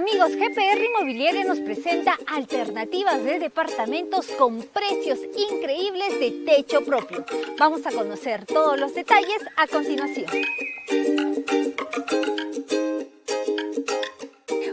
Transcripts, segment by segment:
Amigos, GPR Inmobiliaria nos presenta alternativas de departamentos con precios increíbles de techo propio. Vamos a conocer todos los detalles a continuación.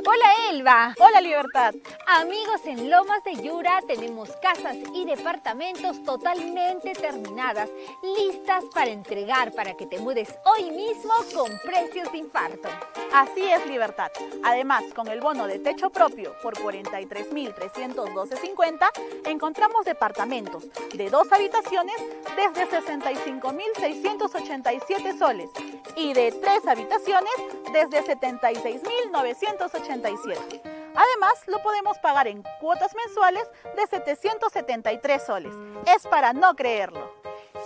Hola Elba. Hola Libertad. Amigos, en Lomas de Yura tenemos casas y departamentos totalmente terminadas, listas para entregar para que te mudes hoy mismo con precios de infarto. Así es Libertad. Además, con el bono de techo propio por 43.312.50, encontramos departamentos de dos habitaciones desde 65.687 soles y de tres habitaciones desde 76.987 Además, lo podemos pagar en cuotas mensuales de 773 soles. Es para no creerlo.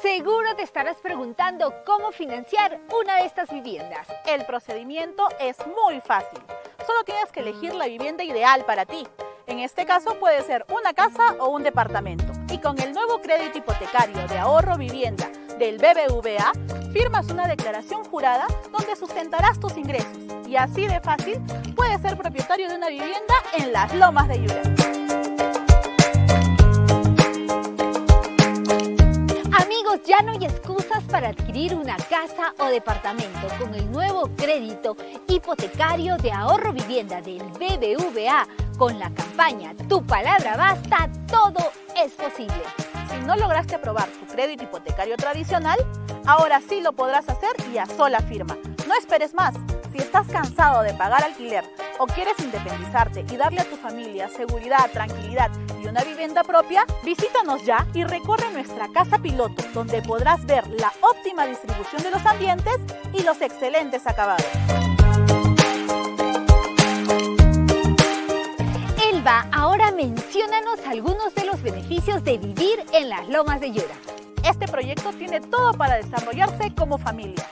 Seguro te estarás preguntando cómo financiar una de estas viviendas. El procedimiento es muy fácil. Solo tienes que elegir la vivienda ideal para ti. En este caso puede ser una casa o un departamento. Y con el nuevo crédito hipotecario de ahorro vivienda del BBVA, firmas una declaración jurada donde sustentarás tus ingresos y así de fácil puedes ser propietario de una vivienda en las lomas de Yura. Amigos, ya no hay excusas para adquirir una casa o departamento con el nuevo crédito hipotecario de ahorro vivienda del BBVA con la campaña Tu palabra basta, todo es posible. Si no lograste aprobar tu crédito hipotecario tradicional, ahora sí lo podrás hacer y a sola firma. No esperes más. Si estás cansado de pagar alquiler o quieres independizarte y darle a tu familia seguridad, tranquilidad y una vivienda propia, visítanos ya y recorre nuestra casa piloto, donde podrás ver la óptima distribución de los ambientes y los excelentes acabados. Elba, ahora menciónanos algunos de los beneficios de vivir en las lomas de Yura. Este proyecto tiene todo para desarrollarse como familia.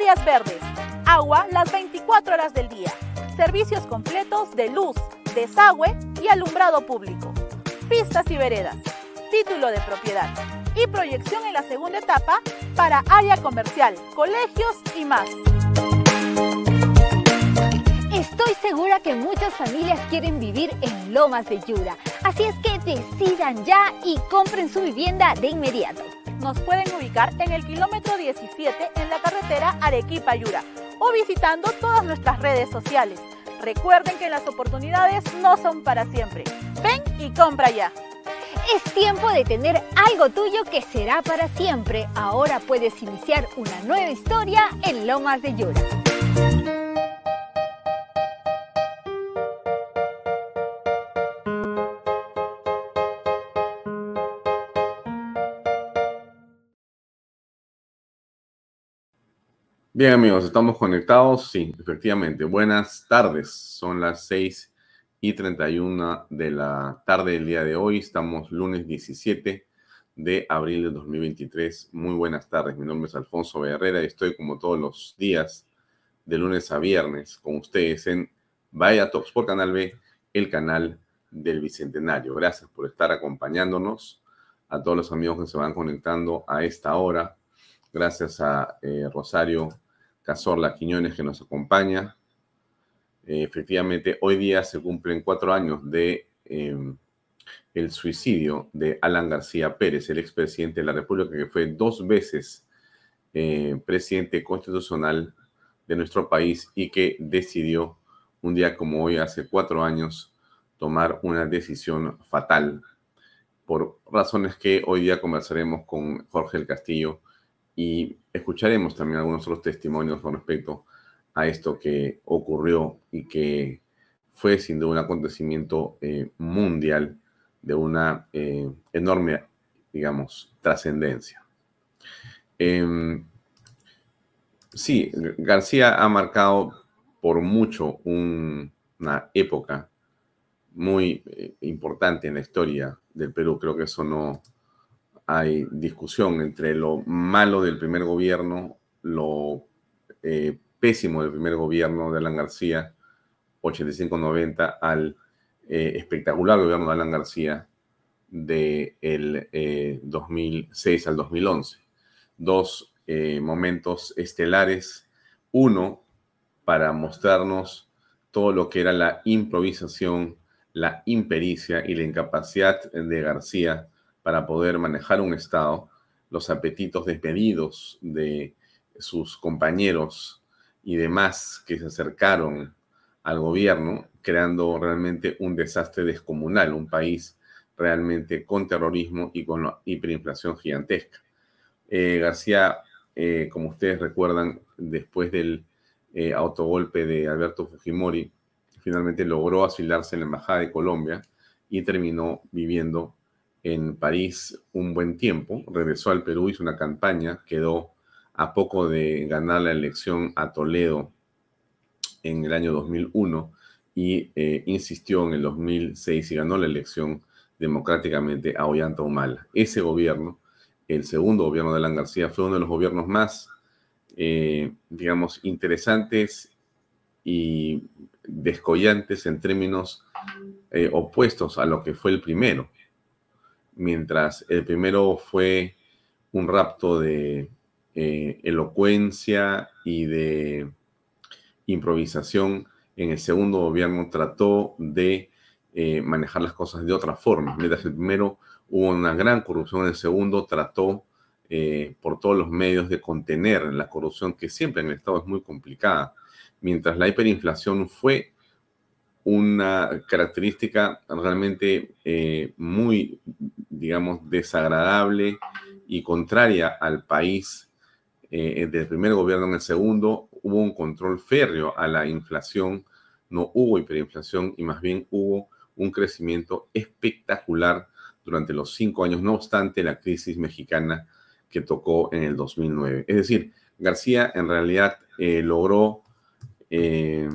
Áreas verdes, agua las 24 horas del día, servicios completos de luz, desagüe y alumbrado público, pistas y veredas, título de propiedad. Y proyección en la segunda etapa para área comercial, colegios y más. Estoy segura que muchas familias quieren vivir en Lomas de Yura, así es que decidan ya y compren su vivienda de inmediato. Nos pueden ubicar en el kilómetro 17 en la carretera Arequipa-Yura o visitando todas nuestras redes sociales. Recuerden que las oportunidades no son para siempre. Ven y compra ya. Es tiempo de tener algo tuyo que será para siempre. Ahora puedes iniciar una nueva historia en Lomas de Yura. Bien amigos, estamos conectados. Sí, efectivamente. Buenas tardes. Son las 6 y 31 de la tarde del día de hoy. Estamos lunes 17 de abril de 2023. Muy buenas tardes. Mi nombre es Alfonso Herrera y estoy como todos los días de lunes a viernes con ustedes en Vaya Talks por Canal B, el canal del Bicentenario. Gracias por estar acompañándonos. A todos los amigos que se van conectando a esta hora. Gracias a eh, Rosario Cazorla Quiñones que nos acompaña. Eh, efectivamente, hoy día se cumplen cuatro años de em, el suicidio de Alan García Pérez, el expresidente de la República, que fue dos veces eh, presidente constitucional de nuestro país y que decidió un día como hoy, hace cuatro años, tomar una decisión fatal por razones que hoy día conversaremos con Jorge el Castillo y escucharemos también algunos otros testimonios con respecto a esto que ocurrió y que fue sin duda un acontecimiento eh, mundial de una eh, enorme, digamos, trascendencia. Em, sí, García ha marcado por mucho una época muy eh, importante en la historia del Perú. Creo que eso no hay discusión entre lo malo del primer gobierno, lo eh, pésimo del primer gobierno de Alan García, 85-90, al eh, espectacular gobierno de Alan García del de 2006 al 2011. Dos momentos estelares. Uno, para mostrarnos todo lo que era la improvisación la impericia y la incapacidad de García para poder manejar un Estado, los apetitos despedidos de sus compañeros y demás que se acercaron al gobierno, creando realmente un desastre descomunal, un país realmente con terrorismo y con hiperinflación gigantesca. Eh, García, eh, como ustedes recuerdan, después del eh, autogolpe de Alberto Fujimori, finalmente logró asilarse en la Embajada de Colombia y terminó viviendo en París un buen tiempo. Regresó al Perú, hizo una campaña, quedó a poco de ganar la elección a Toledo en el año 2001 y eh, insistió en el 2006 y ganó la elección democráticamente a Ollanta Humala. Ese gobierno, el segundo gobierno de Alan García, fue uno de los gobiernos más, eh, digamos, interesantes y descollantes en términos eh, opuestos a lo que fue el primero. Mientras el primero fue un rapto de eh, elocuencia y de improvisación, en el segundo gobierno trató de eh, manejar las cosas de otra forma. Mientras el primero hubo una gran corrupción, el segundo trató por todos los medios de contener la corrupción que siempre en el Estado es muy complicada mientras la hiperinflación fue una característica realmente eh, muy, digamos, desagradable y contraria al país eh, del primer gobierno en el segundo, hubo un control férreo a la inflación, no hubo hiperinflación y más bien hubo un crecimiento espectacular durante los cinco años, no obstante la crisis mexicana que tocó en el 2009. Es decir, García en realidad eh, logró eh,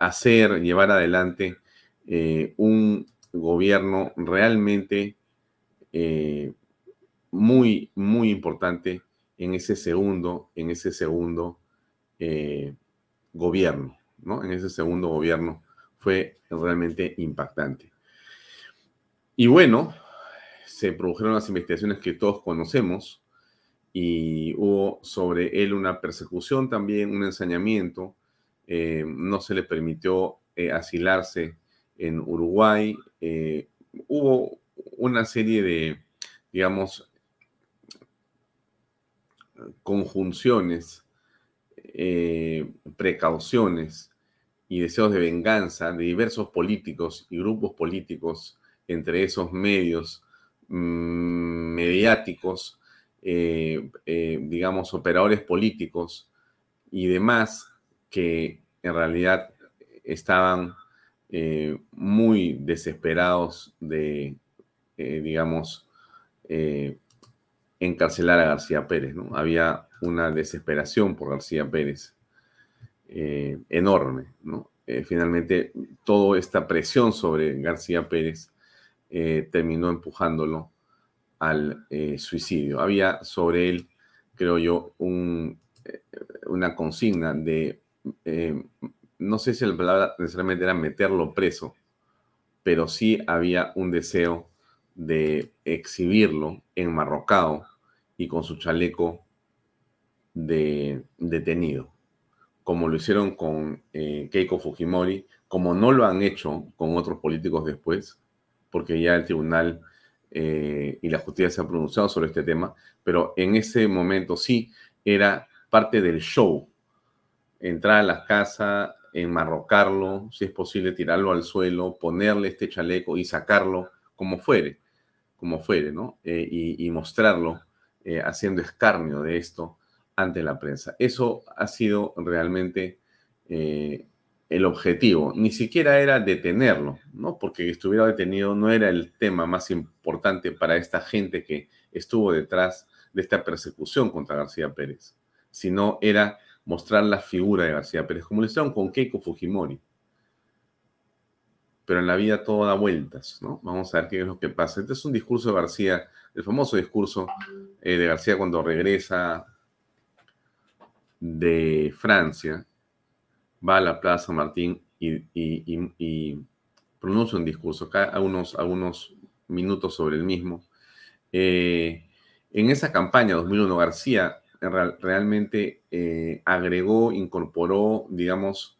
hacer, llevar adelante eh, un gobierno realmente eh, muy, muy importante en ese segundo, en ese segundo gobierno, ¿no? En ese segundo gobierno fue realmente impactante. Y bueno, se produjeron las investigaciones que todos conocemos, y hubo sobre él una persecución también, un ensañamiento. Eh, no se le permitió eh, asilarse en Uruguay. Eh, hubo una serie de, digamos, conjunciones, precauciones y deseos de venganza de diversos políticos y grupos políticos, entre esos medios mm, mediáticos, digamos, operadores políticos y demás que en realidad estaban eh, muy desesperados de, digamos, encarcelar a García Pérez. ¿no? Había una desesperación por García Pérez enorme. ¿no? finalmente, toda esta presión sobre García Pérez terminó empujándolo al eh, suicidio. Había sobre él, creo yo, un, eh, una consigna de, eh, no sé si la palabra necesariamente era meterlo preso, pero sí había un deseo de exhibirlo enmarrocado y con su chaleco de detenido, como lo hicieron con Keiko Fujimori, como no lo han hecho con otros políticos después, porque ya el tribunal eh, y la justicia se ha pronunciado sobre este tema, pero en ese momento sí era parte del show. Entrar a la casa, enmarrocarlo, si es posible tirarlo al suelo, ponerle este chaleco y sacarlo como fuere, como fuere, ¿no? Eh, y, mostrarlo eh, haciendo escarnio de esto ante la prensa. Eso ha sido realmente el objetivo, ni siquiera era detenerlo, ¿no? Porque estuviera detenido no era el tema más importante para esta gente que estuvo detrás de esta persecución contra García Pérez, sino era mostrar la figura de García Pérez, como lo hicieron con Keiko Fujimori. pero en la vida todo da vueltas, ¿no? Vamos a ver qué es lo que pasa. Este es un discurso de García, el famoso discurso eh, de García cuando regresa de Francia, va a la Plaza Martín y, pronuncia un discurso, acá algunos, algunos minutos sobre el mismo. Eh, en esa campaña 2001, García realmente eh, agregó, incorporó, digamos,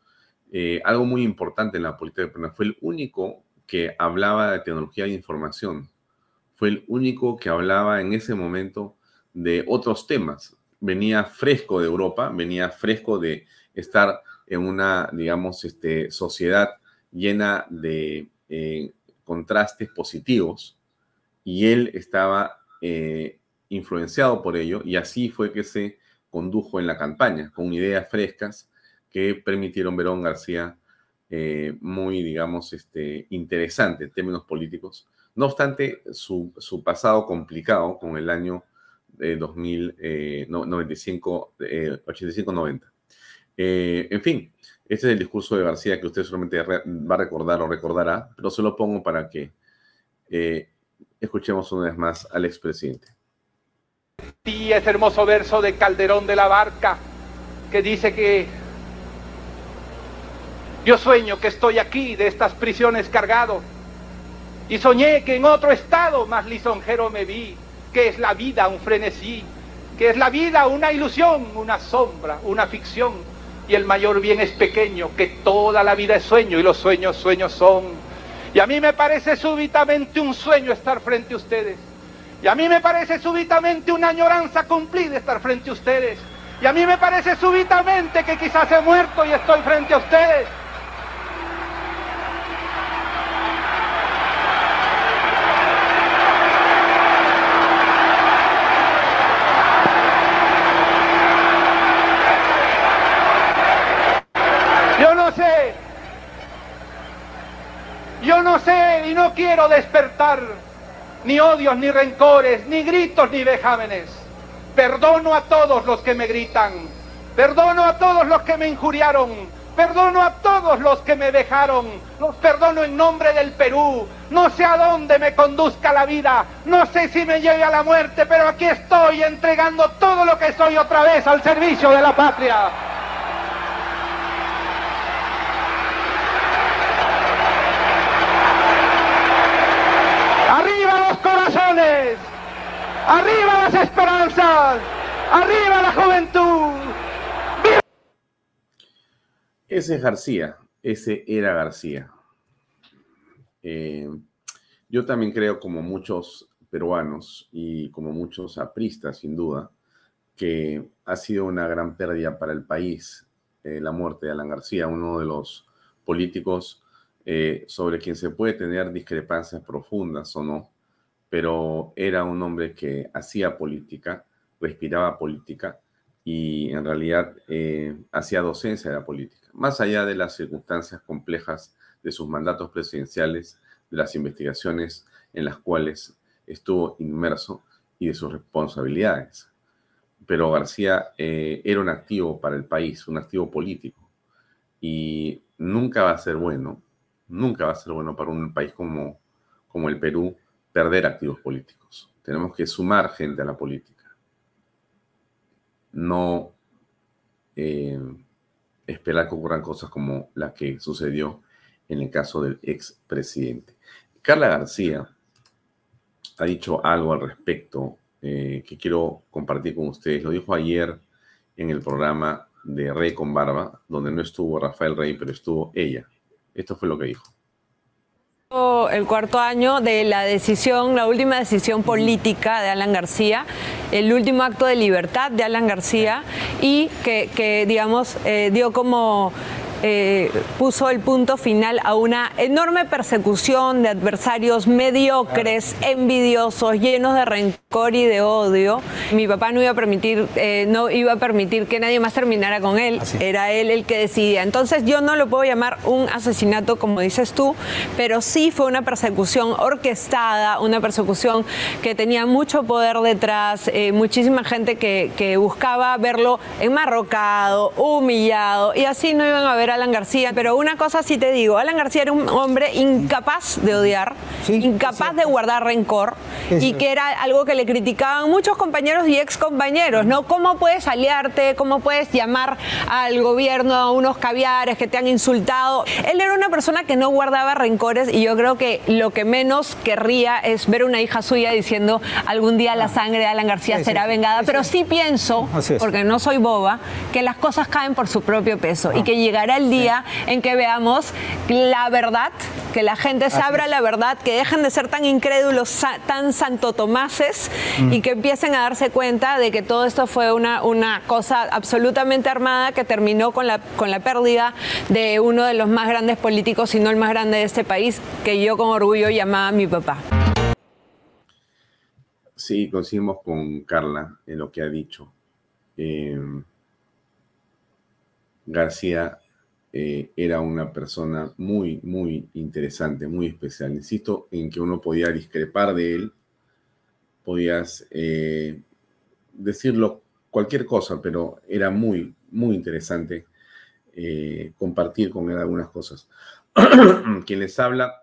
eh, algo muy importante en la política peruana. Fue el único que hablaba de tecnología de información. Fue el único que hablaba en ese momento de otros temas. Venía fresco de Europa, venía fresco de estar en una, digamos, este, sociedad llena de eh, contrastes positivos y él estaba influenciado por ello y así fue que se condujo en la campaña, con ideas frescas que permitieron ver a García eh, muy, digamos, este, interesante en términos políticos. No obstante, su, pasado complicado con el año de 2095, 85-90. en fin, este es el discurso de García que usted solamente va a recordar o recordará, pero se lo pongo para que eh, escuchemos una vez más al expresidente. Y ese hermoso verso de Calderón de la Barca que dice que yo sueño que estoy aquí de estas prisiones cargado y soñé que en otro estado más lisonjero me vi, que es la vida un frenesí, que es la vida una ilusión, una sombra, una ficción y el mayor bien es pequeño, que toda la vida es sueño y los sueños sueños son. Y a mí me parece súbitamente un sueño estar frente a ustedes y a mí me parece súbitamente una añoranza cumplida estar frente a ustedes. Y a mí me parece súbitamente que quizás he muerto y estoy frente a ustedes. Yo no sé. Yo no sé y no quiero despertar ni odios, ni rencores, ni gritos, ni vejámenes. Perdono a todos los que me gritan, perdono a todos los que me injuriaron, perdono a todos los que me dejaron, los perdono en nombre del Perú. No sé a dónde me conduzca la vida, no sé si me llegue a la muerte, pero aquí estoy entregando todo lo que soy otra vez al servicio de la patria. ¡Arriba las esperanzas! ¡Arriba la juventud! Ese es García, ese era García. Eh, yo también creo, como muchos peruanos y como muchos apristas, sin duda, que ha sido una gran pérdida para el país eh, la muerte de Alan García, uno de los políticos eh, sobre quien se puede tener discrepancias profundas o no, pero era un hombre que hacía política, respiraba política y en realidad eh, hacía docencia de la política. Más allá de las circunstancias complejas de sus mandatos presidenciales, de las investigaciones en las cuales estuvo inmerso y de sus responsabilidades. Pero García eh, era un activo para el país, un activo político. Y nunca va a ser bueno, nunca va a ser bueno para un país como, como el Perú perder activos políticos. Tenemos que sumar gente a la política. No eh, esperar que ocurran cosas como la que sucedió en el caso del expresidente. Carla García ha dicho algo al respecto eh, que quiero compartir con ustedes. Lo dijo ayer en el programa de Rey con Barba, donde no estuvo Rafael Rey, pero estuvo ella. Esto fue lo que dijo el cuarto año de la decisión, la última decisión política de Alan García, el último acto de libertad de Alan García y que, digamos, eh, dio como eh, puso el punto final a una enorme persecución de adversarios mediocres, envidiosos, llenos de rencor y de odio. Mi papá no iba a permitir, eh, no iba a permitir que nadie más terminara con él. Era él el que decidía. Entonces yo no lo puedo llamar un asesinato como dices tú, pero sí fue una persecución orquestada, una persecución que tenía mucho poder detrás, eh, muchísima gente que, que, buscaba verlo enmarrocado, humillado, y así no iban a ver a Alan García. Pero una cosa sí te digo, Alan García era un hombre incapaz de odiar, incapaz de guardar rencor, y que era algo que le criticaban muchos compañeros y ex compañeros, ¿no? ¿Cómo puedes aliarte? ¿Cómo puedes llamar al gobierno a unos caviares que te han insultado? Él era una persona que no guardaba rencores y yo creo que lo que menos querría es ver una hija suya diciendo algún día la sangre de Alan García será vengada, pero sí. pienso, porque no soy boba, que las cosas caen por su propio peso y que llegará el día en que veamos la verdad, que la gente se abra la verdad, que dejen de ser tan incrédulos, tan y que empiecen a darse cuenta de que todo esto fue una, una cosa absolutamente armada que terminó con la, con la pérdida de uno de los más grandes políticos, si no el más grande de este país, que yo con orgullo llamaba mi papá. Sí, coincidimos con Carla en lo que ha dicho. Em, García eh, era una persona muy, muy interesante, muy especial. Insisto en que uno podía discrepar de él, podías eh, decirlo cualquier cosa, pero era muy, muy interesante eh, compartir con él algunas cosas. Quien les habla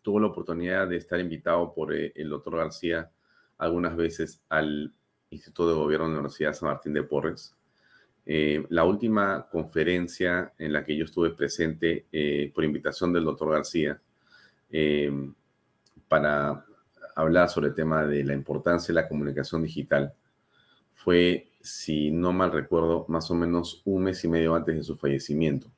tuvo la oportunidad de estar invitado por eh, el doctor García algunas veces al Instituto de Gobierno de la Universidad San Martín de Porres. la última conferencia en la que yo estuve presente por invitación del doctor García para hablar sobre el tema de la importancia de la comunicación digital fue, si no mal recuerdo, más o menos un mes y medio antes de su fallecimiento.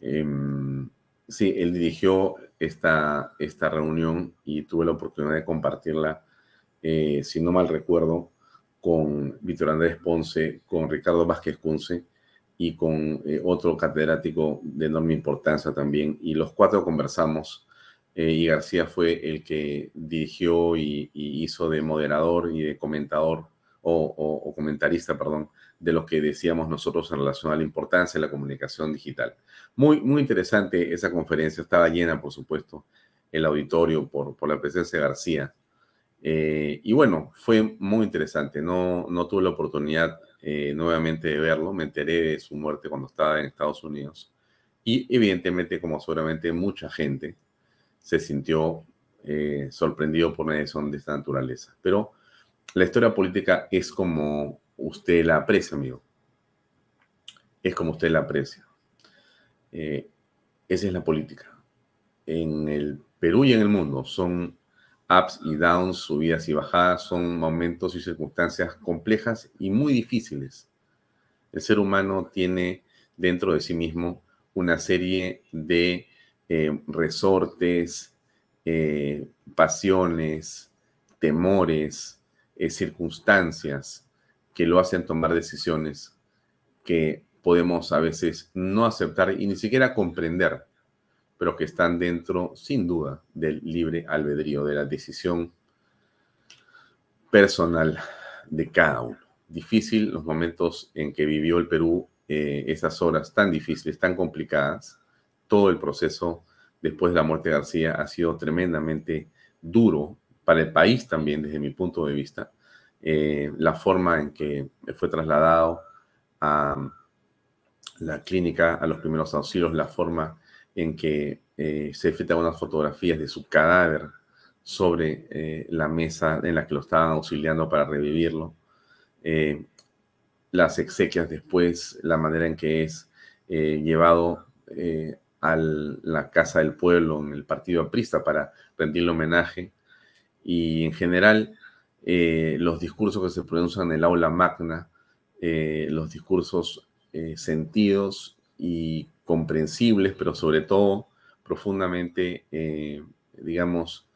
Em, sí, él dirigió esta, esta reunión y tuve la oportunidad de compartirla, eh, si no mal recuerdo, con Víctor Andrés Ponce, con Ricardo Vázquez Cunce y con eh, otro catedrático de enorme importancia también. Y los cuatro conversamos eh, y García fue el que dirigió y, hizo de moderador y de comentador o, comentarista, perdón, de lo que decíamos nosotros en relación a la importancia de la comunicación digital. Muy, muy interesante esa conferencia, estaba llena, por supuesto, el auditorio por, la presencia de García. Eh, y bueno, fue muy interesante, no, no tuve la oportunidad eh, nuevamente de verlo, me enteré de su muerte cuando estaba en Estados Unidos. Y evidentemente, como seguramente mucha gente, se sintió eh, sorprendido por una decisión de esta naturaleza. Pero la historia política es como usted la aprecia, amigo. Es como usted la aprecia. Eh, esa es la política. En el Perú y en el mundo son ups y downs, subidas y bajadas, son momentos y circunstancias complejas y muy difíciles. El ser humano tiene dentro de sí mismo una serie de eh, resortes, eh, pasiones, temores, eh, circunstancias que lo hacen tomar decisiones que podemos a veces no aceptar y ni siquiera comprender, pero que están dentro, sin duda, del libre albedrío, de la decisión personal de cada uno. Difícil los momentos en que vivió el Perú, esas horas tan difíciles, tan complicadas, todo el proceso después de la muerte de García ha sido tremendamente duro para el país también, desde mi punto de vista. Eh, la forma en que fue trasladado a la clínica, a los primeros auxilios, la forma en que eh, se efectuaban unas fotografías de su cadáver sobre eh, la mesa en la que lo estaban auxiliando para revivirlo, las exequias después, la manera en que es llevado a la Casa del Pueblo en el Partido Aprista para rendirle homenaje. Y en general, eh, los discursos que se pronuncian en el aula magna, eh, los discursos eh, sentidos y comprensibles, pero sobre todo profundamente, digamos,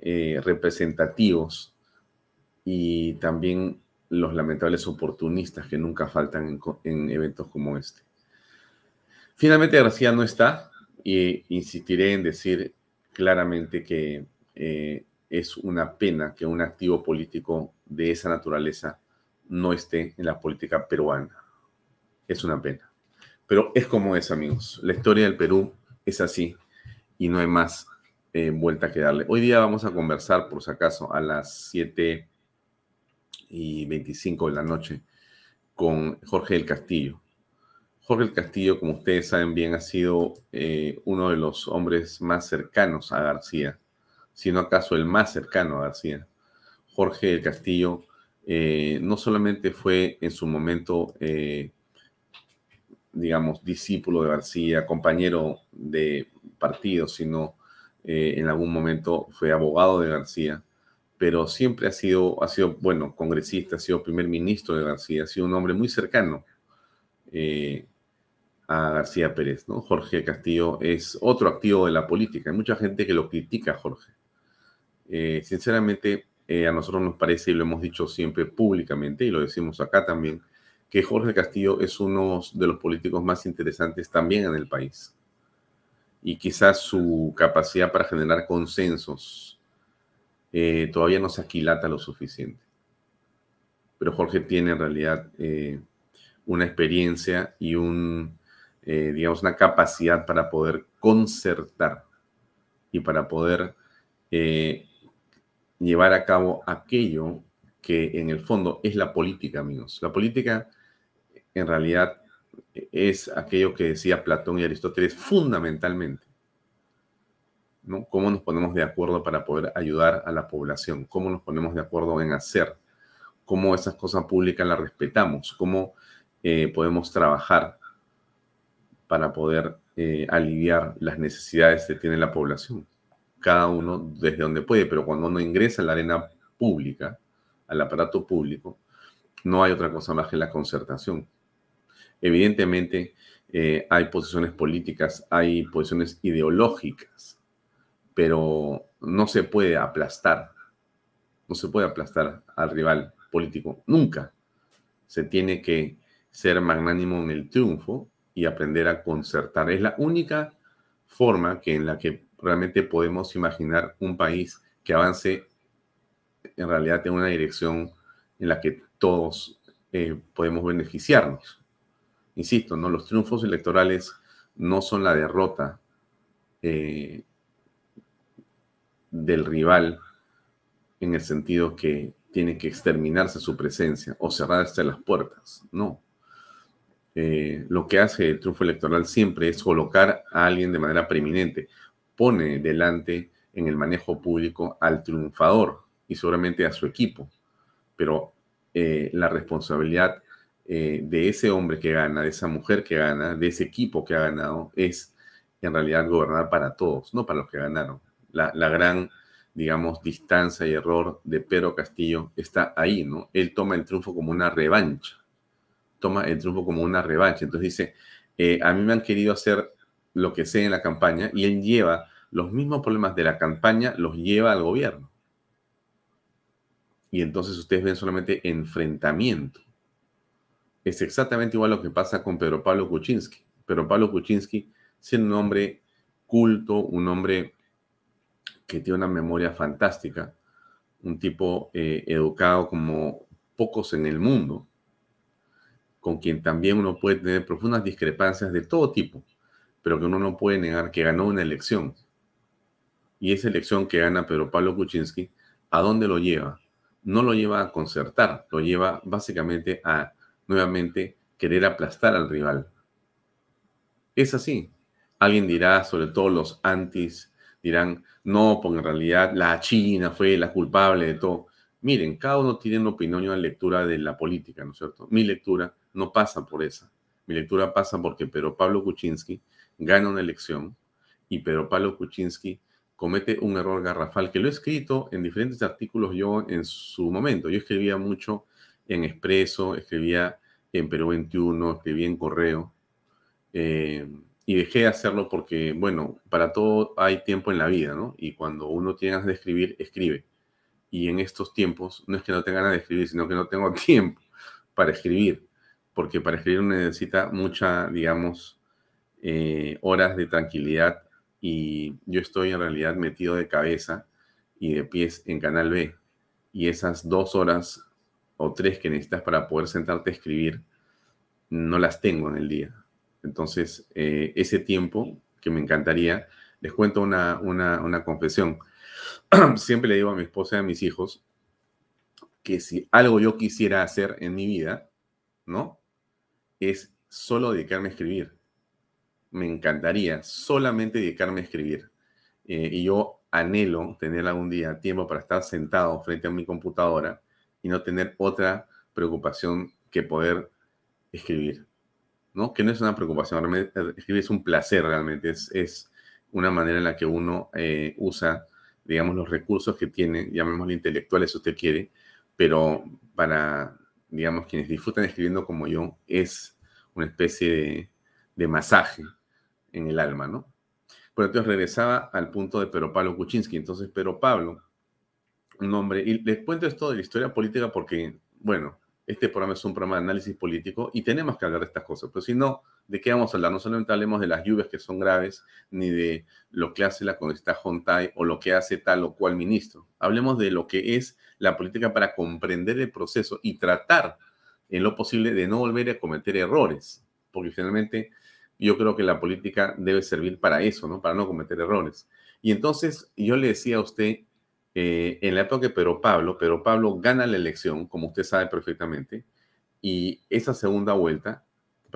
representativos y también los lamentables oportunistas que nunca faltan en eventos como este. Finalmente García no está y insistiré en decir claramente que eh, es una pena que un activo político de esa naturaleza no esté en la política peruana. Es una pena. Pero es como es, amigos. La historia del Perú es así y no hay más eh, vuelta que darle. Hoy día vamos a conversar, por si acaso, a las 7 y 25 de la noche con Jorge del Castillo. Jorge del Castillo, como ustedes saben bien, ha sido eh, uno de los hombres más cercanos a García, si no acaso el más cercano a García. Jorge del Castillo eh, no solamente fue en su momento, eh, digamos, discípulo de García, compañero de partido, sino en algún momento fue abogado de García, pero siempre ha sido, ha sido, bueno, congresista, ha sido primer ministro de García, ha sido un hombre muy cercano a García Pérez, ¿no? Jorge Castillo es otro activo de la política. Hay mucha gente que lo critica, Jorge. Eh, sinceramente, eh, a nosotros nos parece, y lo hemos dicho siempre públicamente, y lo decimos acá también, que Jorge Castillo es uno de los políticos más interesantes también en el país. Y quizás su capacidad para generar consensos eh, todavía no se aquilata lo suficiente. Pero Jorge tiene en realidad una experiencia y un, eh, digamos, una capacidad para poder concertar y para poder llevar a cabo aquello que en el fondo es la política, amigos. La política en realidad es aquello que decía Platón y Aristóteles fundamentalmente. ¿Cómo nos ponemos de acuerdo para poder ayudar a la población? ¿Cómo nos ponemos de acuerdo en hacer? ¿Cómo esas cosas públicas las respetamos? ¿Cómo eh, podemos trabajar para poder eh, aliviar las necesidades que tiene la población? Cada uno desde donde puede, pero cuando uno ingresa a la arena pública, al aparato público, no hay otra cosa más que la concertación. Evidentemente, eh, hay posiciones políticas, hay posiciones ideológicas pero no se puede aplastar, no se puede aplastar al rival político, nunca. Se tiene que ser magnánimo en el triunfo y aprender a concertar. Es la única forma que en la que realmente podemos imaginar un país que avance en realidad en una dirección en la que todos eh, podemos beneficiarnos. Insisto, ¿no? los triunfos electorales no son la derrota eh, del rival en el sentido que tiene que exterminarse su presencia o cerrarse las puertas. No. Eh, lo que hace el triunfo electoral siempre es colocar a alguien de manera preeminente. Pone delante en el manejo público al triunfador y seguramente a su equipo. Pero eh, la responsabilidad eh, de ese hombre que gana, de esa mujer que gana, de ese equipo que ha ganado, es en realidad gobernar para todos, no para los que ganaron la, gran, digamos, distancia y error de Pedro Castillo está ahí, ¿no? Él toma el triunfo como una revancha, toma el triunfo como una revancha. Entonces dice, eh, a mí me han querido hacer lo que sé en la campaña y él lleva los mismos problemas de la campaña, los lleva al gobierno. Y entonces ustedes ven solamente enfrentamiento. Es exactamente igual lo que pasa con Pedro Pablo Kuczynski. Pedro Pablo Kuczynski, siendo un hombre culto, un hombre que tiene una memoria fantástica, un tipo eh, educado como pocos en el mundo, con quien también uno puede tener profundas discrepancias de todo tipo, pero que uno no puede negar que ganó una elección. Y esa elección que gana Pedro Pablo Kuczynski, ¿a dónde lo lleva? No lo lleva a concertar, lo lleva básicamente a nuevamente querer aplastar al rival. Es así. Alguien dirá, sobre todo los antis dirán, no, porque en realidad la China fue la culpable de todo. Miren, cada uno tiene una opinión y una lectura de la política, ¿no es cierto? Mi lectura no pasa por esa. Mi lectura pasa porque Pedro Pablo Kuczynski gana una elección y Pedro Pablo Kuczynski comete un error garrafal que lo he escrito en diferentes artículos yo en su momento. Yo escribía mucho en Expreso, escribía en Perú 21, escribía en Correo. Eh, y dejé de hacerlo porque, bueno, para todo hay tiempo en la vida, ¿no? Y cuando uno tiene ganas de escribir, escribe. Y en estos tiempos no es que no tenga ganas de escribir, sino que no tengo tiempo para escribir, porque para escribir uno necesita mucha, digamos, eh, horas de tranquilidad y yo estoy en realidad metido de cabeza y de pies en Canal B. Y esas dos horas o tres que necesitas para poder sentarte a escribir, no las tengo en el día. Entonces, eh, ese tiempo que me encantaría, les cuento una, una, una confesión. Siempre le digo a mi esposa y a mis hijos que si algo yo quisiera hacer en mi vida, ¿no? Es solo dedicarme a escribir. Me encantaría solamente dedicarme a escribir. Eh, y yo anhelo tener algún día tiempo para estar sentado frente a mi computadora y no tener otra preocupación que poder escribir. ¿no? Que no es una preocupación, realmente, eh, escribir es un placer realmente, es, es una manera en la que uno eh, usa, digamos, los recursos que tiene, llamémoslo intelectuales si usted quiere, pero para, digamos, quienes disfrutan escribiendo como yo, es una especie de, de masaje en el alma, ¿no? Pero entonces regresaba al punto de Pedro Pablo Kuczynski. Entonces, Pedro Pablo, un hombre, y les cuento esto de la historia política porque, bueno, este programa es un programa de análisis político y tenemos que hablar de estas cosas. Pero si no, ¿de qué vamos a hablar? No solamente hablemos de las lluvias que son graves, ni de lo que hace la congresista Jontay o lo que hace tal o cual ministro. Hablemos de lo que es la política para comprender el proceso y tratar en lo posible de no volver a cometer errores. Porque finalmente yo creo que la política debe servir para eso, ¿no? Para no cometer errores. Y entonces yo le decía a usted, eh, en la época Pedro Pablo, Pedro Pablo gana la elección, como usted sabe perfectamente, y esa segunda vuelta,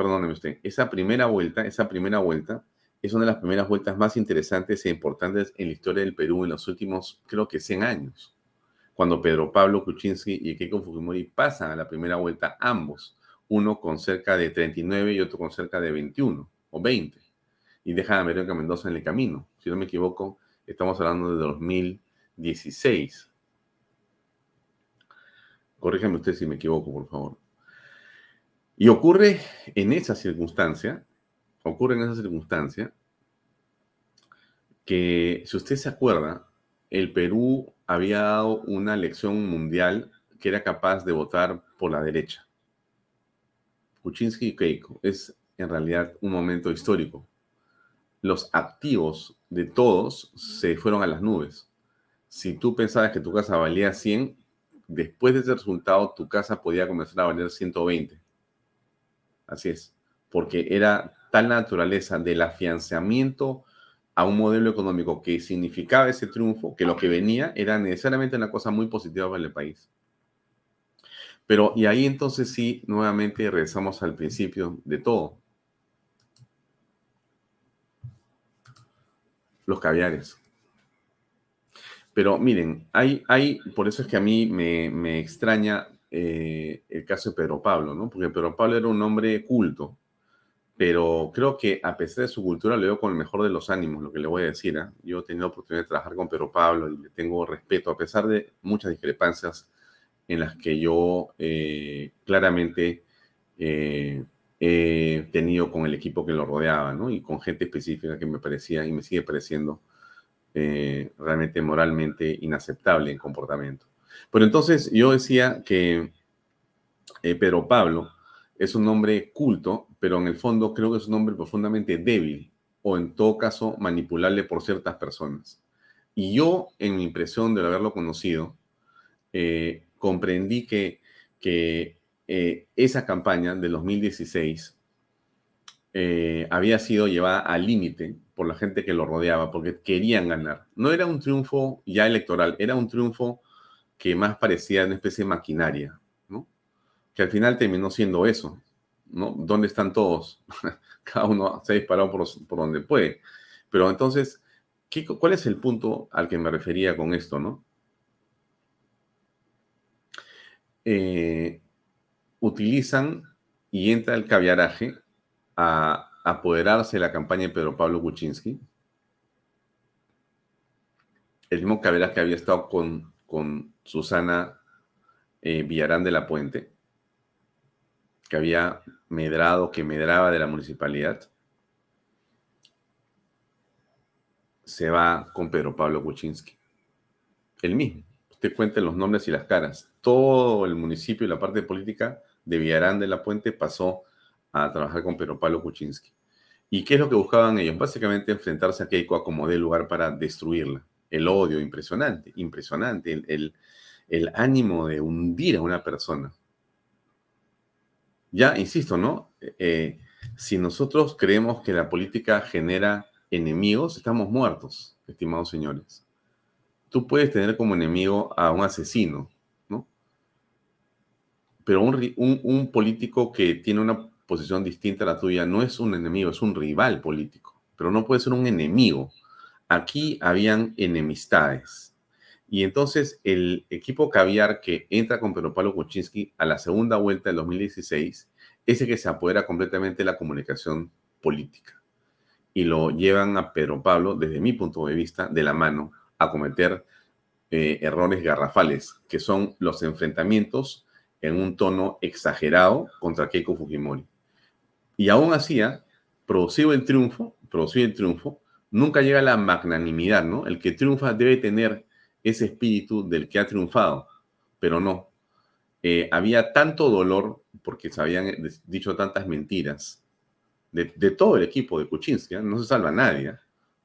perdóneme usted, esa primera vuelta, esa primera vuelta es una de las primeras vueltas más interesantes e importantes en la historia del Perú en los últimos, creo que 100 años. Cuando Pedro Pablo Kuczynski y Keiko Fujimori pasan a la primera vuelta, ambos uno con cerca de 39 y otro con cerca de 21 o 20. Y dejan a América Mendoza en el camino. Si no me equivoco, estamos hablando de 2016. Corríjame usted si me equivoco, por favor. Y ocurre en esa circunstancia, ocurre en esa circunstancia, que si usted se acuerda, el Perú había dado una elección mundial que era capaz de votar por la derecha. Kuczynski y Keiko. Es en realidad un momento histórico. Los activos de todos se fueron a las nubes. Si tú pensabas que tu casa valía 100, después de ese resultado tu casa podía comenzar a valer 120. Así es, porque era tal naturaleza del afianzamiento a un modelo económico que significaba ese triunfo, que lo que venía era necesariamente una cosa muy positiva para el país. Pero, y ahí entonces sí, nuevamente regresamos al principio de todo. Los caviares. Pero miren, hay, por eso es que a mí me, extraña eh, el caso de Pedro Pablo, ¿no? Porque Pedro Pablo era un hombre culto, pero creo que a pesar de su cultura le veo con el mejor de los ánimos, lo que le voy a decir. ¿eh? Yo he tenido la oportunidad de trabajar con Pedro Pablo y le tengo respeto, a pesar de muchas discrepancias en las que yo eh, claramente eh, he tenido con el equipo que lo rodeaba, ¿no? Y con gente específica que me parecía y me sigue pareciendo realmente moralmente inaceptable en comportamiento. Pero entonces yo decía que Pedro Pablo es un hombre culto, pero en el fondo creo que es un hombre profundamente débil o en todo caso manipulable por ciertas personas. Y yo, en mi impresión de haberlo conocido, comprendí que, que eh, esa campaña del 2016 eh, había sido llevada al límite por la gente que lo rodeaba, porque querían ganar. No era un triunfo ya electoral, era un triunfo que más parecía una especie de maquinaria, ¿no? Que al final terminó siendo eso, ¿no? ¿Dónde están todos? Cada uno se ha disparado por, por donde puede. Pero entonces, ¿qué, ¿cuál es el punto al que me refería con esto, no? Eh, utilizan y entra el caviaraje a apoderarse de la campaña de Pedro Pablo Kuczynski. El mismo caviaraje que había estado con, con Susana eh, Villarán de la Puente, que había medrado, que medraba de la municipalidad, se va con Pedro Pablo Kuczynski. El mismo te cuenten los nombres y las caras. Todo el municipio y la parte política de Villarán de la Puente pasó a trabajar con Pedro Pablo Kuczynski. ¿Y qué es lo que buscaban ellos? Básicamente enfrentarse a Keiko a como lugar para destruirla. El odio, impresionante, impresionante, el, ánimo de hundir a una persona. Ya, insisto, ¿no? Eh, si nosotros creemos que la política genera enemigos, estamos muertos, estimados señores. Tú puedes tener como enemigo a un asesino, ¿no? Pero un político que tiene una posición distinta a la tuya no es un enemigo, es un rival político, pero no puede ser un enemigo. Aquí habían enemistades. Y entonces el equipo caviar que entra con Pedro Pablo Kuczynski a la segunda vuelta del 2016 es el que se apodera completamente de la comunicación política. Y lo llevan a Pedro Pablo, desde mi punto de vista, de la mano a cometer eh, errores garrafales, que son los enfrentamientos en un tono exagerado contra Keiko Fujimori. Y aún así, ¿ah? producido el triunfo, producido el triunfo, nunca llega la magnanimidad, ¿no? El que triunfa debe tener ese espíritu del que ha triunfado, pero no. Eh, había tanto dolor porque se habían dicho tantas mentiras de, todo el equipo de Kuczynski, ¿eh? no se salva nadie, ¿eh?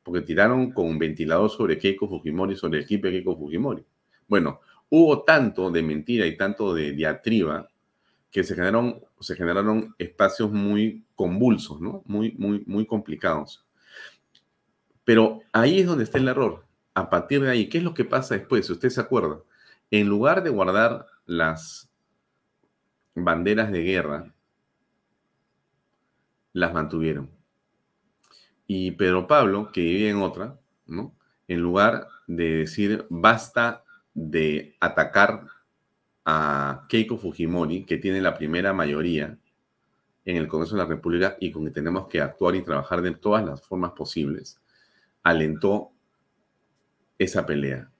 porque tiraron con un ventilador sobre Keiko Fujimori, sobre el equipo de Keiko Fujimori. Bueno, hubo tanto de mentira y tanto de diatriba que se generaron, se generaron espacios muy convulsos, ¿no? Muy, muy, muy complicados. Pero ahí es donde está el error a partir de ahí, ¿qué es lo que pasa después? Si usted se acuerda, en lugar de guardar las banderas de guerra, las mantuvieron. Y Pedro Pablo, que vivía en otra, ¿no? En lugar de decir basta de atacar a Keiko Fujimori, que tiene la primera mayoría en el Congreso de la República y con que tenemos que actuar y trabajar de todas las formas posibles, alentó esa pelea.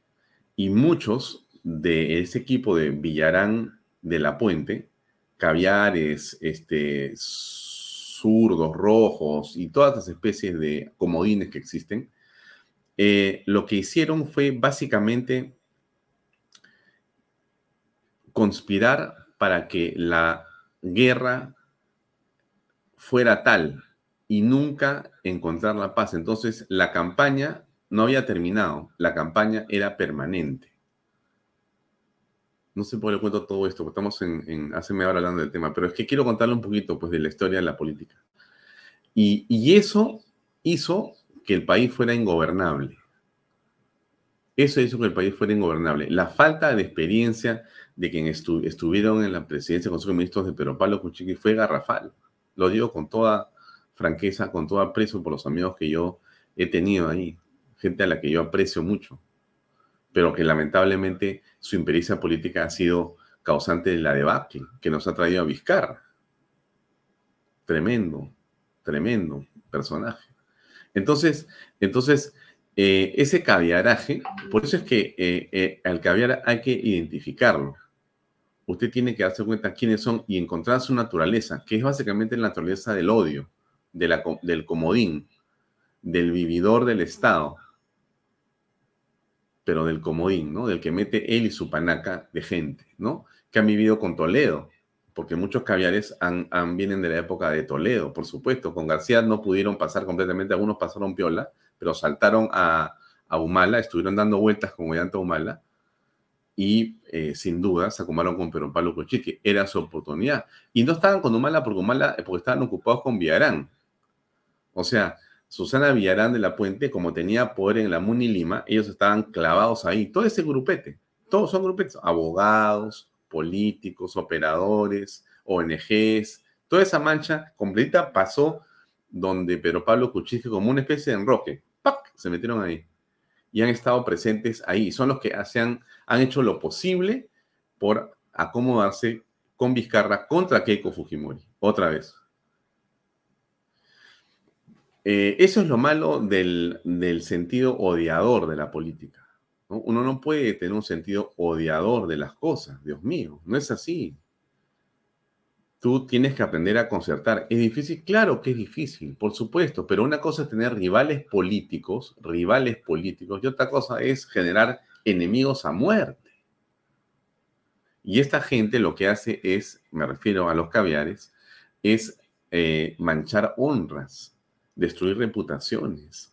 Y muchos de ese equipo de Villarán de la Puente, caviares, este, zurdos, rojos y todas las especies de comodines que existen, eh, lo que hicieron fue básicamente conspirar para que la guerra fuera tal y nunca encontrar la paz. Entonces, la campaña no había terminado, la campaña era permanente. No sé por qué le cuento todo esto, porque estamos en, hace media hora hablando del tema, pero es que quiero contarle un poquito pues, de la historia de la política. Y, eso hizo que el país fuera ingobernable. Eso hizo que el país fuera ingobernable. La falta de experiencia de quienes estuvieron en la presidencia del Consejo de Ministros de Pedro Pablo Kuczynski fue garrafal. Lo digo con toda franqueza, con todo aprecio por los amigos que yo he tenido ahí gente a la que yo aprecio mucho, pero que lamentablemente su impericia política ha sido causante de la debacle que nos ha traído a Vizcarra. Tremendo, tremendo personaje. Entonces, entonces eh, ese caviaraje, por eso es que eh, eh, al caviar hay que identificarlo. Usted tiene que darse cuenta quiénes son y encontrar su naturaleza, que es básicamente la naturaleza del odio, de la, del comodín, del vividor del Estado, pero del comodín, ¿no? Del que mete él y su panaca de gente, ¿no? Que han vivido con Toledo, porque muchos caviares han, vienen de la época de Toledo, por supuesto. Con García no pudieron pasar completamente, algunos pasaron piola, pero saltaron a, Humala, estuvieron dando vueltas con Ollanta Humala, y eh, sin duda se acomodaron con Pedro Pablo Cochique, era su oportunidad. Y no estaban con Humala porque Humala, porque estaban ocupados con Villarán. O sea, Susana Villarán de la Puente, como tenía poder en la Muni Lima, ellos estaban clavados ahí. Todo ese grupete, todos son grupetes, abogados, políticos, operadores, ONGs, toda esa mancha completa pasó donde Pedro Pablo Kuczynski, como una especie de enroque, ¡pac! se metieron ahí. Y han estado presentes ahí. Son los que han, han hecho lo posible por acomodarse con Vizcarra contra Keiko Fujimori. Otra vez. Eh, eso es lo malo del, sentido odiador de la política. Uno no puede tener un sentido odiador de las cosas, Dios mío, no es así. Tú tienes que aprender a concertar. ¿Es difícil? Claro que es difícil, por supuesto, pero una cosa es tener rivales políticos, rivales políticos, y otra cosa es generar enemigos a muerte. Y esta gente lo que hace es, me refiero a los caviares, es eh, manchar honras, destruir reputaciones.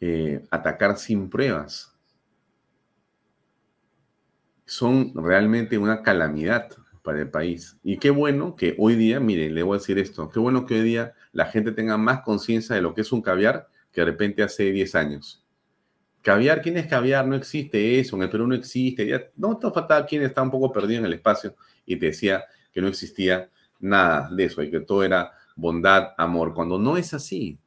eh, atacar sin pruebas. Son realmente una calamidad para el país. Y qué bueno que hoy día, mire, le voy a decir esto, qué bueno que hoy día la gente tenga más conciencia de lo que es un caviar que de repente hace 10 años. Caviar, ¿quién es caviar? No existe eso, en el Perú no existe. Ya, no te faltaba quien está un poco perdido en el espacio y te decía que no existía nada de eso y que todo era bondad, amor, cuando no es así.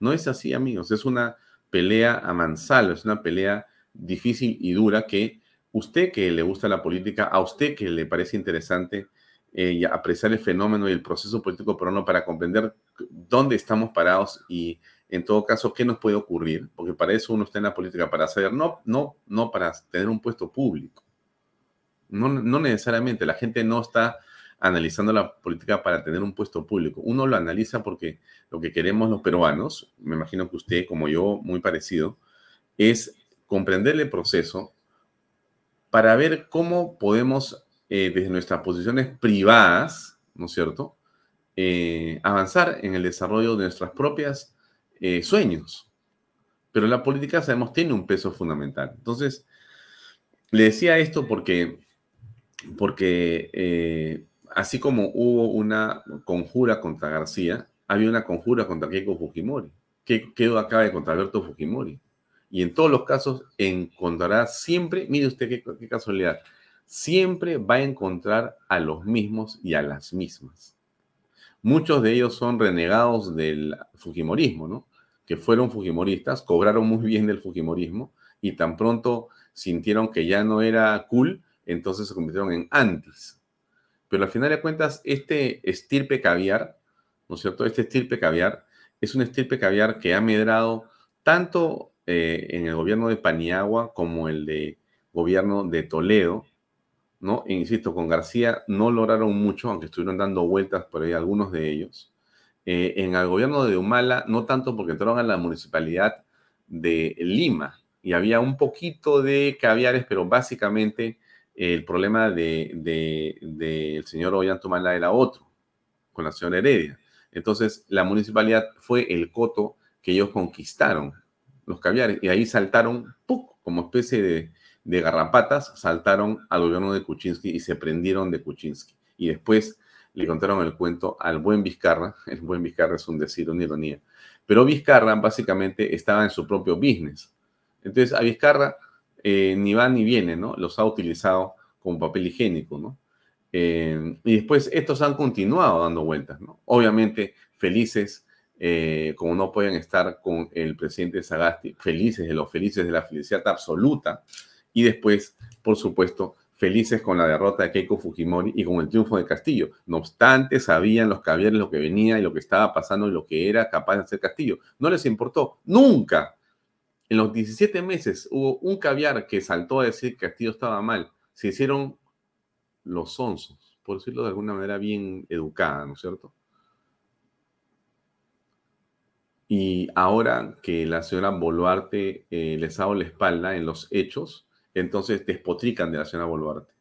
No es así, amigos. Es una pelea a mansalva, es una pelea difícil y dura que usted que le gusta la política, a usted que le parece interesante eh, apreciar el fenómeno y el proceso político peruano para comprender dónde estamos parados y en todo caso qué nos puede ocurrir, porque para eso uno está en la política, para saber, no, no, no para tener un puesto público. No, no necesariamente, la gente no está analizando la política para tener un puesto público. Uno lo analiza porque lo que queremos los peruanos, me imagino que usted como yo, muy parecido, es comprender el proceso para ver cómo podemos, eh, desde nuestras posiciones privadas, ¿no es cierto?, eh, avanzar en el desarrollo de nuestras propias eh, sueños. Pero la política, sabemos, tiene un peso fundamental. Entonces, le decía esto porque, porque así como hubo una conjura contra García, había una conjura contra Keiko Fujimori. ¿Qué quedó acá contra Alberto Fujimori? Y en todos los casos encontrará siempre, mire usted qué, qué casualidad, siempre va a encontrar a los mismos y a las mismas. Muchos de ellos son renegados del Fujimorismo, ¿no? Que fueron Fujimoristas, cobraron muy bien del Fujimorismo y tan pronto sintieron que ya no era cool, entonces se convirtieron en antis. Pero al final de cuentas, este estirpe caviar, ¿no es cierto? Este estirpe caviar es un estirpe caviar que ha medrado tanto eh, en el gobierno de Paniagua como el de gobierno de Toledo, ¿no? E insisto, con García no lograron mucho, aunque estuvieron dando vueltas por ahí algunos de ellos. Eh, en el gobierno de Humala, no tanto porque entraron a la municipalidad de Lima y había un poquito de caviares, pero básicamente el problema del de, señor Ollantumala era otro, con la señora Heredia. Entonces, la municipalidad fue el coto que ellos conquistaron, los caviares, y ahí saltaron, como especie de, de, garrapatas, saltaron al gobierno de Kuczynski y se prendieron de Kuczynski. Y después le contaron el cuento al buen Vizcarra, el buen Vizcarra es un decir, una ironía, pero Vizcarra básicamente estaba en su propio business. Entonces, a Vizcarra eh, ni va ni viene, ¿no? Los ha utilizado como papel higiénico, ¿no? Eh, y después estos han continuado dando vueltas, ¿no? Obviamente felices, eh, como no pueden estar con el presidente Sagasti, felices de los felices de la felicidad absoluta, y después, por supuesto, felices con la derrota de Keiko Fujimori y con el triunfo de Castillo. No obstante, sabían los caviares lo que venía y lo que estaba pasando y lo que era capaz de hacer Castillo. No les importó, nunca en los 17 meses hubo un caviar que saltó a decir que Castillo estaba mal. Se hicieron los sonsos, por decirlo de alguna manera bien educada, ¿no es cierto? Y ahora que la señora Boluarte eh, les ha dado la espalda en los hechos, entonces despotrican de la señora Boluarte.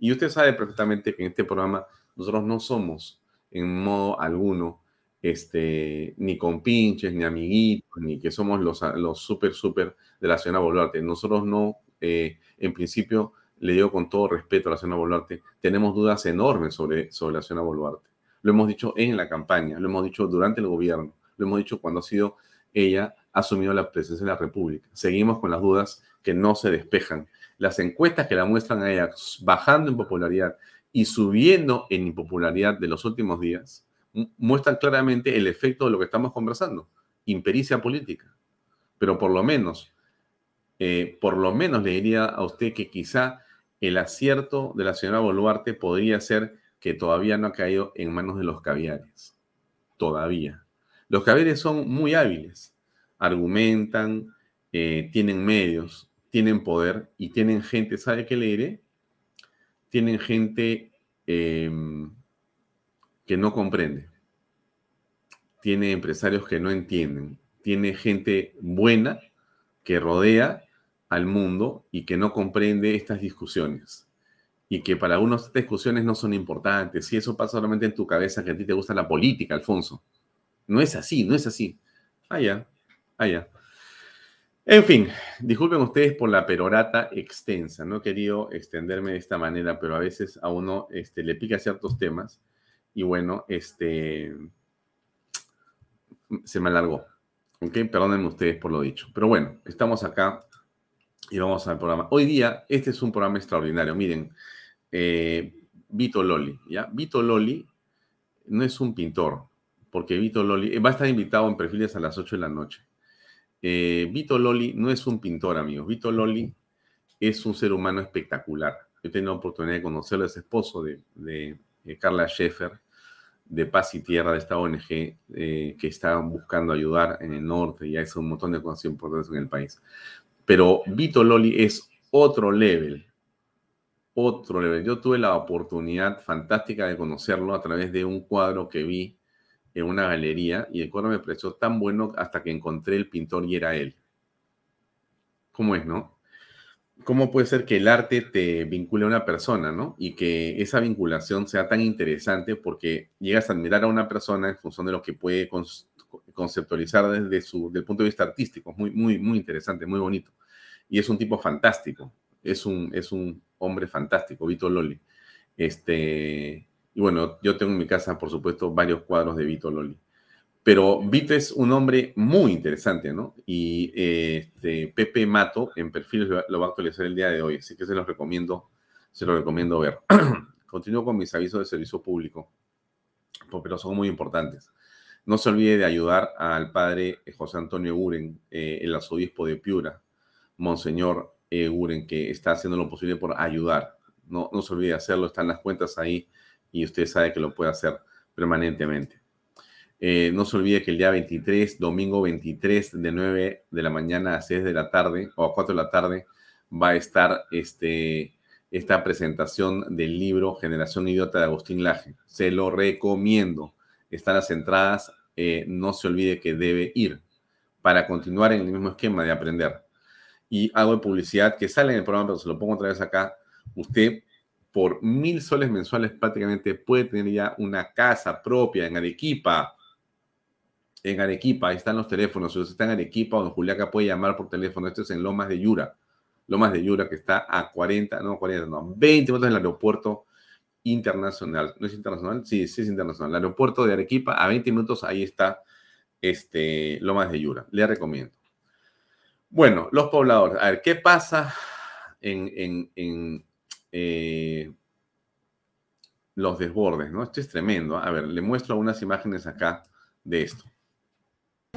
Y usted sabe perfectamente que en este programa nosotros no somos en modo alguno este, ni con pinches, ni amiguitos, ni que somos los, los súper, súper de la señora Boluarte. Nosotros no, eh, en principio, le digo con todo respeto a la señora Boluarte, tenemos dudas enormes sobre, sobre la señora Boluarte. Lo hemos dicho en la campaña, lo hemos dicho durante el gobierno, lo hemos dicho cuando ha sido ella asumido la presidencia de la República. Seguimos con las dudas que no se despejan. Las encuestas que la muestran a ella bajando en popularidad y subiendo en impopularidad de los últimos días, muestran claramente el efecto de lo que estamos conversando, impericia política. Pero por lo menos, eh, por lo menos le diría a usted que quizá el acierto de la señora Boluarte podría ser que todavía no ha caído en manos de los caviares. Todavía. Los caviares son muy hábiles, argumentan, eh, tienen medios, tienen poder y tienen gente, ¿sabe qué le? Tienen gente em, que no comprende. Tiene empresarios que no entienden. Tiene gente buena que rodea al mundo y que no comprende estas discusiones. Y que para algunos estas discusiones no son importantes. Si eso pasa solamente en tu cabeza, que a ti te gusta la política, Alfonso. No es así, no es así. Allá, allá. En fin, disculpen ustedes por la perorata extensa. No he querido extenderme de esta manera, pero a veces a uno este, le pica ciertos temas y bueno, este se me alargó. Ok, perdónenme ustedes por lo dicho. Pero bueno, estamos acá y vamos al programa. Hoy día, este es un programa extraordinario. Miren, eh, Vito Loli, ¿ya? Vito Loli no es un pintor, porque Vito Loli va a estar invitado en perfiles a las 8 de la noche. Eh, Vito Loli no es un pintor, amigos. Vito Loli es un ser humano espectacular. Yo he tenido la oportunidad de conocerlo, es esposo de, de, Carla Schaeffer, de Paz y Tierra, de esta ONG eh, que está buscando ayudar en el norte y hay un montón de cosas importantes en el país. Pero Vito Loli es otro level, otro level. Yo tuve la oportunidad fantástica de conocerlo a través de un cuadro que vi en una galería y el cuadro me pareció tan bueno hasta que encontré el pintor y era él. ¿Cómo es, no? ¿Cómo puede ser que el arte te vincule a una persona, no? Y que esa vinculación sea tan interesante porque llegas a admirar a una persona en función de lo que puede conceptualizar desde su del punto de vista artístico. Muy, muy, muy interesante, muy bonito. Y es un tipo fantástico. Es un, es un hombre fantástico, Vito Loli. Este, y bueno, yo tengo en mi casa, por supuesto, varios cuadros de Vito Loli. Pero Vito es un hombre muy interesante, ¿no? Y este, Pepe Mato en perfiles lo va a actualizar el día de hoy, así que se los recomiendo, se los recomiendo ver. Continúo con mis avisos de servicio público, pero son muy importantes. No se olvide de ayudar al padre José Antonio Uren, eh, el arzobispo de Piura, Monseñor Uren, que está haciendo lo posible por ayudar. No, no se olvide de hacerlo, están las cuentas ahí y usted sabe que lo puede hacer permanentemente. Eh, no se olvide que el día 23, domingo 23, de 9 de la mañana a 6 de la tarde o a 4 de la tarde, va a estar este, esta presentación del libro Generación Idiota de Agustín Laje. Se lo recomiendo. Están las entradas. Eh, no se olvide que debe ir para continuar en el mismo esquema de aprender. Y hago de publicidad que sale en el programa, pero se lo pongo otra vez acá. Usted por mil soles mensuales prácticamente puede tener ya una casa propia en Arequipa. En Arequipa, ahí están los teléfonos. Si usted está en Arequipa o en Juliaca puede llamar por teléfono. Esto es en Lomas de Yura. Lomas de Yura que está a 40, no 40, no, 20 minutos del aeropuerto internacional. ¿No es internacional? Sí, sí es internacional. El aeropuerto de Arequipa a 20 minutos, ahí está este, Lomas de Yura. Le recomiendo. Bueno, los pobladores. A ver, ¿qué pasa en, en eh, los desbordes, ¿no? Esto es tremendo. A ver, le muestro unas imágenes acá de esto.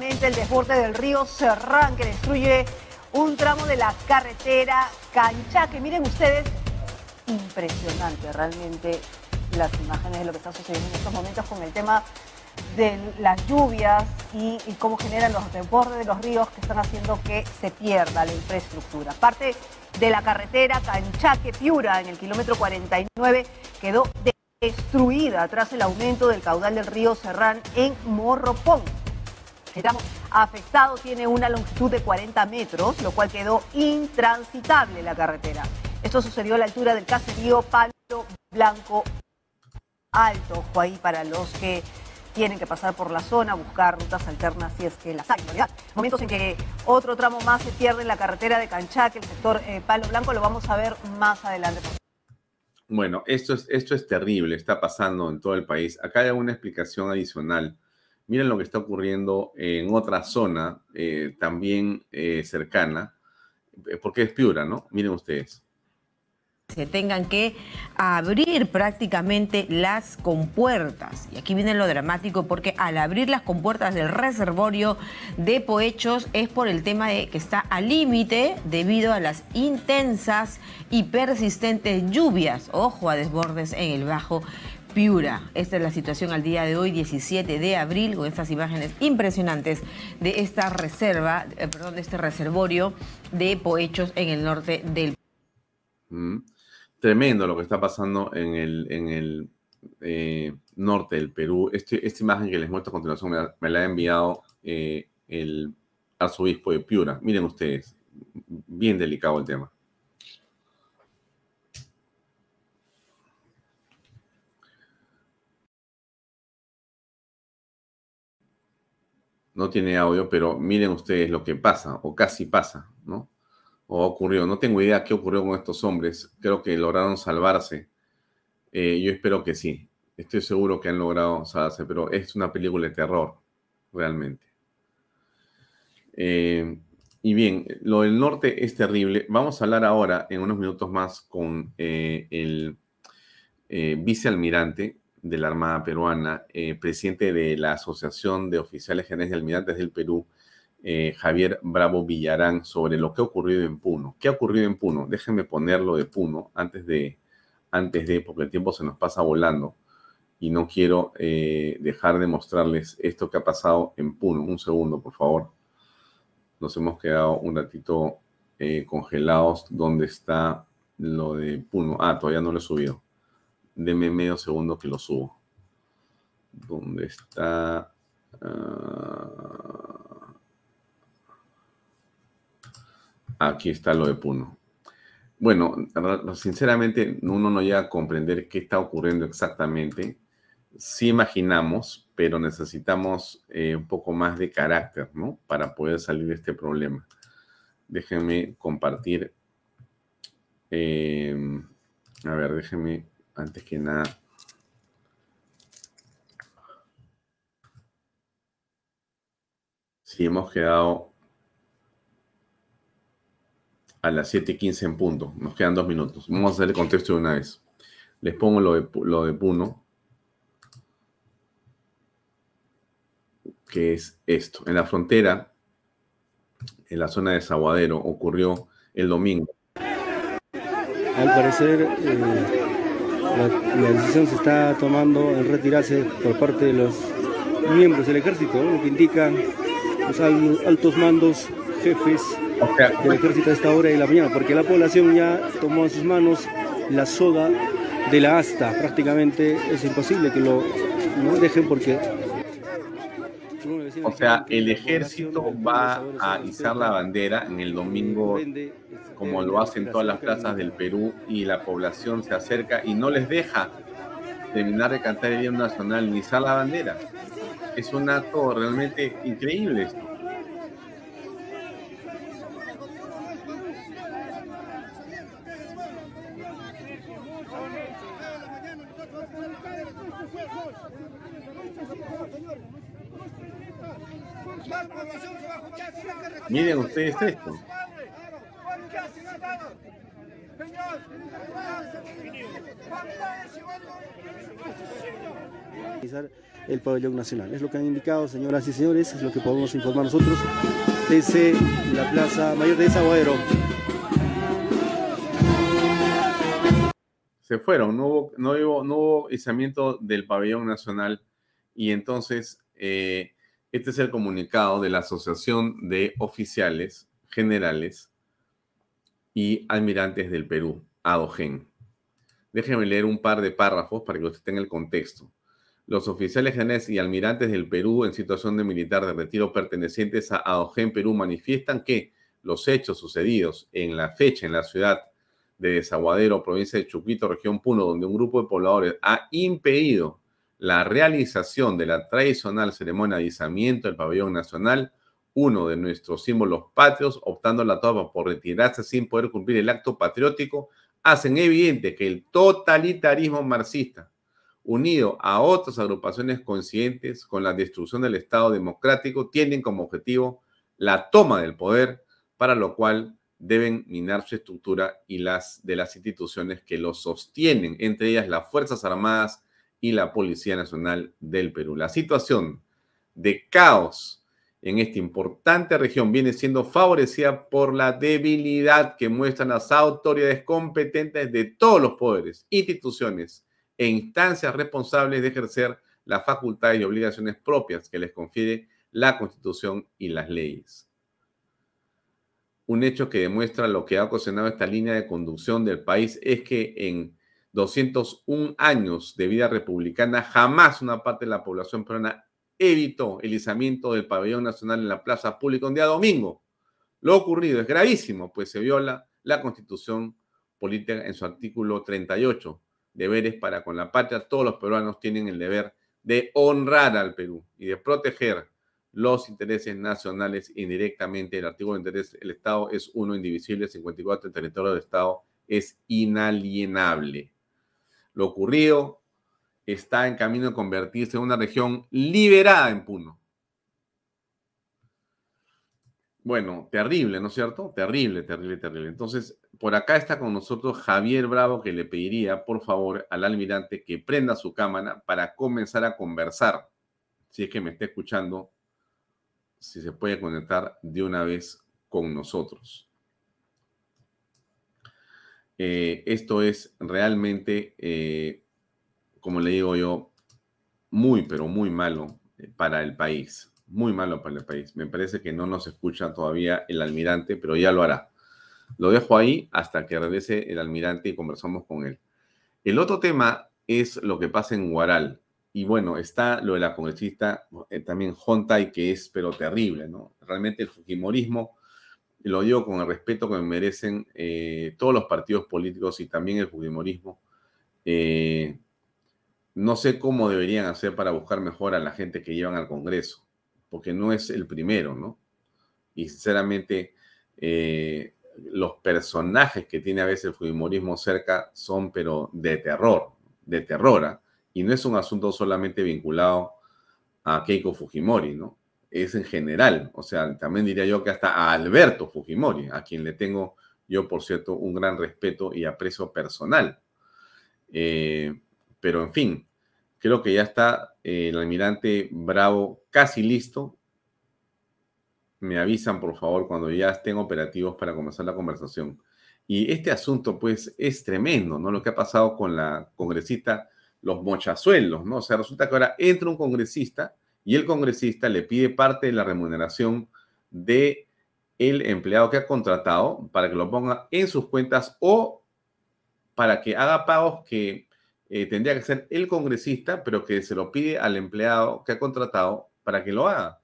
El desborde del río Serrán que destruye un tramo de la carretera Canchaque. Miren ustedes, impresionante realmente las imágenes de lo que está sucediendo en estos momentos con el tema de las lluvias y, cómo generan los desbordes de los ríos que están haciendo que se pierda la infraestructura. Parte de la carretera Canchaque-Piura en el kilómetro 49 quedó destruida tras el aumento del caudal del río Serrán en Morropón. El tramo afectado tiene una longitud de 40 metros, lo cual quedó intransitable la carretera. Esto sucedió a la altura del caserío Palo Blanco Alto. Ahí para los que tienen que pasar por la zona, buscar rutas alternas si es que las hay. Momentos en que otro tramo más se pierde en la carretera de Canchaque, el sector eh, Palo Blanco, lo vamos a ver más adelante. Bueno, esto es, esto es terrible, está pasando en todo el país. Acá hay una explicación adicional. Miren lo que está ocurriendo en otra zona eh, también eh, cercana, porque es Piura, ¿no? Miren ustedes se tengan que abrir prácticamente las compuertas. Y aquí viene lo dramático porque al abrir las compuertas del reservorio de Poechos es por el tema de que está al límite debido a las intensas y persistentes lluvias. Ojo a desbordes en el Bajo Piura. Esta es la situación al día de hoy, 17 de abril, con estas imágenes impresionantes de esta reserva, eh, perdón, de este reservorio de Poechos en el norte del mm tremendo lo que está pasando en el, en el eh, norte del Perú. Este, esta imagen que les muestro a continuación me, la ha enviado eh, el arzobispo de Piura. Miren ustedes, bien delicado el tema. No tiene audio, pero miren ustedes lo que pasa, o casi pasa, ¿no? O ocurrió. No tengo idea qué ocurrió con estos hombres. Creo que lograron salvarse. Eh, yo espero que sí. Estoy seguro que han logrado salvarse, pero es una película de terror, realmente. Eh, y bien, lo del norte es terrible. Vamos a hablar ahora, en unos minutos más, con eh, el vicealmirante de la Armada Peruana, eh, presidente de la Asociación de Oficiales Generales y Almirantes del Perú, eh, Javier Bravo Villarán, sobre lo que ha ocurrido en Puno. ¿Qué ha ocurrido en Puno? Déjenme ponerlo de Puno antes de, antes de, porque el tiempo se nos pasa volando y no quiero eh, dejar de mostrarles esto que ha pasado en Puno. Un segundo, por favor. Nos hemos quedado un ratito congelados. ¿Dónde está lo de Puno? Ah, todavía no lo he subido. Deme medio segundo que lo subo. ¿Dónde está? Ah, aquí está lo de Puno. Bueno, sinceramente uno no llega a comprender qué está ocurriendo exactamente. Sí imaginamos, pero necesitamos eh, un poco más de carácter, ¿no? Para poder salir de este problema. Déjenme compartir. Eh, a ver, déjenme antes que nada, si hemos quedado a las 7:15 en punto, nos quedan dos minutos. Vamos a hacer el contexto de una vez. Les pongo lo de, Puno, que es esto. En la frontera, en la zona de Saguadero, ocurrió el domingo. Al parecer, eh, la, decisión se está tomando en retirarse por parte de los miembros del ejército, lo que indica los altos mandos, jefes del ejército a esta hora de la mañana, porque la población ya tomó en sus manos la soga de la asta, prácticamente es imposible que lo dejen porque o sea, el ejército va a izar la bandera en el domingo, como lo hacen todas las plazas del Perú, y la población se acerca y no les deja terminar de cantar el himno nacional ni izar la bandera. Es un acto realmente increíble esto. Miren ustedes esto. El pabellón nacional. Es lo que han indicado, señoras y señores, es lo que podemos informar nosotros desde la Plaza Mayor de Zaguadero. Se fueron, no hubo, no hubo, no hubo izamiento del pabellón nacional y entonces eh, este es el comunicado de la Asociación de Oficiales Generales y Almirantes del Perú, ADOGEN. Déjenme leer un par de párrafos para que usted tenga el contexto. Los oficiales generales y almirantes del Perú en situación de militar de retiro pertenecientes a ADOGEN Perú manifiestan que los hechos sucedidos en la fecha en la ciudad de Desaguadero, provincia de Chuquito, región Puno, donde un grupo de pobladores ha impedido la realización de la tradicional ceremonia de izamiento del pabellón nacional, uno de nuestros símbolos patrios, optando la toma por retirarse sin poder cumplir el acto patriótico, hacen evidente que el totalitarismo marxista, unido a otras agrupaciones coincidentes con la destrucción del Estado democrático, tienen como objetivo la toma del poder, para lo cual deben minar su estructura y las de las instituciones que lo sostienen, entre ellas las Fuerzas Armadas, y la Policía Nacional del Perú. La situación de caos en esta importante región viene siendo favorecida por la debilidad que muestran las autoridades competentes de todos los poderes, instituciones e instancias responsables de ejercer las facultades y obligaciones propias que les confiere la Constitución y las leyes. Un hecho que demuestra lo que ha ocasionado esta línea de conducción del país es que en 201 años de vida republicana, jamás una parte de la población peruana evitó el izamiento del pabellón nacional en la plaza pública un día domingo. Lo ocurrido es gravísimo, pues se viola la constitución política en su artículo 38. Deberes para con la patria. Todos los peruanos tienen el deber de honrar al Perú y de proteger los intereses nacionales indirectamente. El artículo de interés del Estado es uno indivisible, 54, el territorio del Estado es inalienable. Lo ocurrido está en camino de convertirse en una región liberada en Puno. Bueno, terrible, ¿no es cierto? Terrible, terrible, terrible. Entonces, por acá está con nosotros Javier Bravo, que le pediría, por favor, al almirante que prenda su cámara para comenzar a conversar. Si es que me está escuchando, si se puede conectar de una vez con nosotros. Eh, esto es realmente, eh, como le digo yo, muy, pero muy malo eh, para el país muy malo para el país. Me parece que no nos escucha todavía el almirante, pero ya lo hará. Lo dejo ahí hasta que regrese el almirante y conversamos con él. El otro tema es lo que pasa en Guaral. Y bueno, está lo de la congresista eh, también Hontai, que es pero terrible, ¿no? Realmente el Fujimorismo, lo digo con el respeto que merecen eh, todos los partidos políticos y también el Fujimorismo. Eh, no sé cómo deberían hacer para buscar mejor a la gente que llevan al Congreso porque no es el primero, ¿no? Y sinceramente, eh, los personajes que tiene a veces el Fujimorismo cerca son, pero de terror, de terror, ¿ah? y no es un asunto solamente vinculado a Keiko Fujimori, ¿no? Es en general, o sea, también diría yo que hasta a Alberto Fujimori, a quien le tengo yo, por cierto, un gran respeto y aprecio personal. Eh, pero en fin, Creo que ya está eh, el almirante Bravo casi listo. Me avisan, por favor, cuando ya estén operativos para comenzar la conversación. Y este asunto, pues, es tremendo, ¿no? Lo que ha pasado con la congresista, los mochazuelos, ¿no? O sea, resulta que ahora entra un congresista y el congresista le pide parte de la remuneración de el empleado que ha contratado para que lo ponga en sus cuentas o para que haga pagos que eh, tendría que ser el congresista, pero que se lo pide al empleado que ha contratado para que lo haga.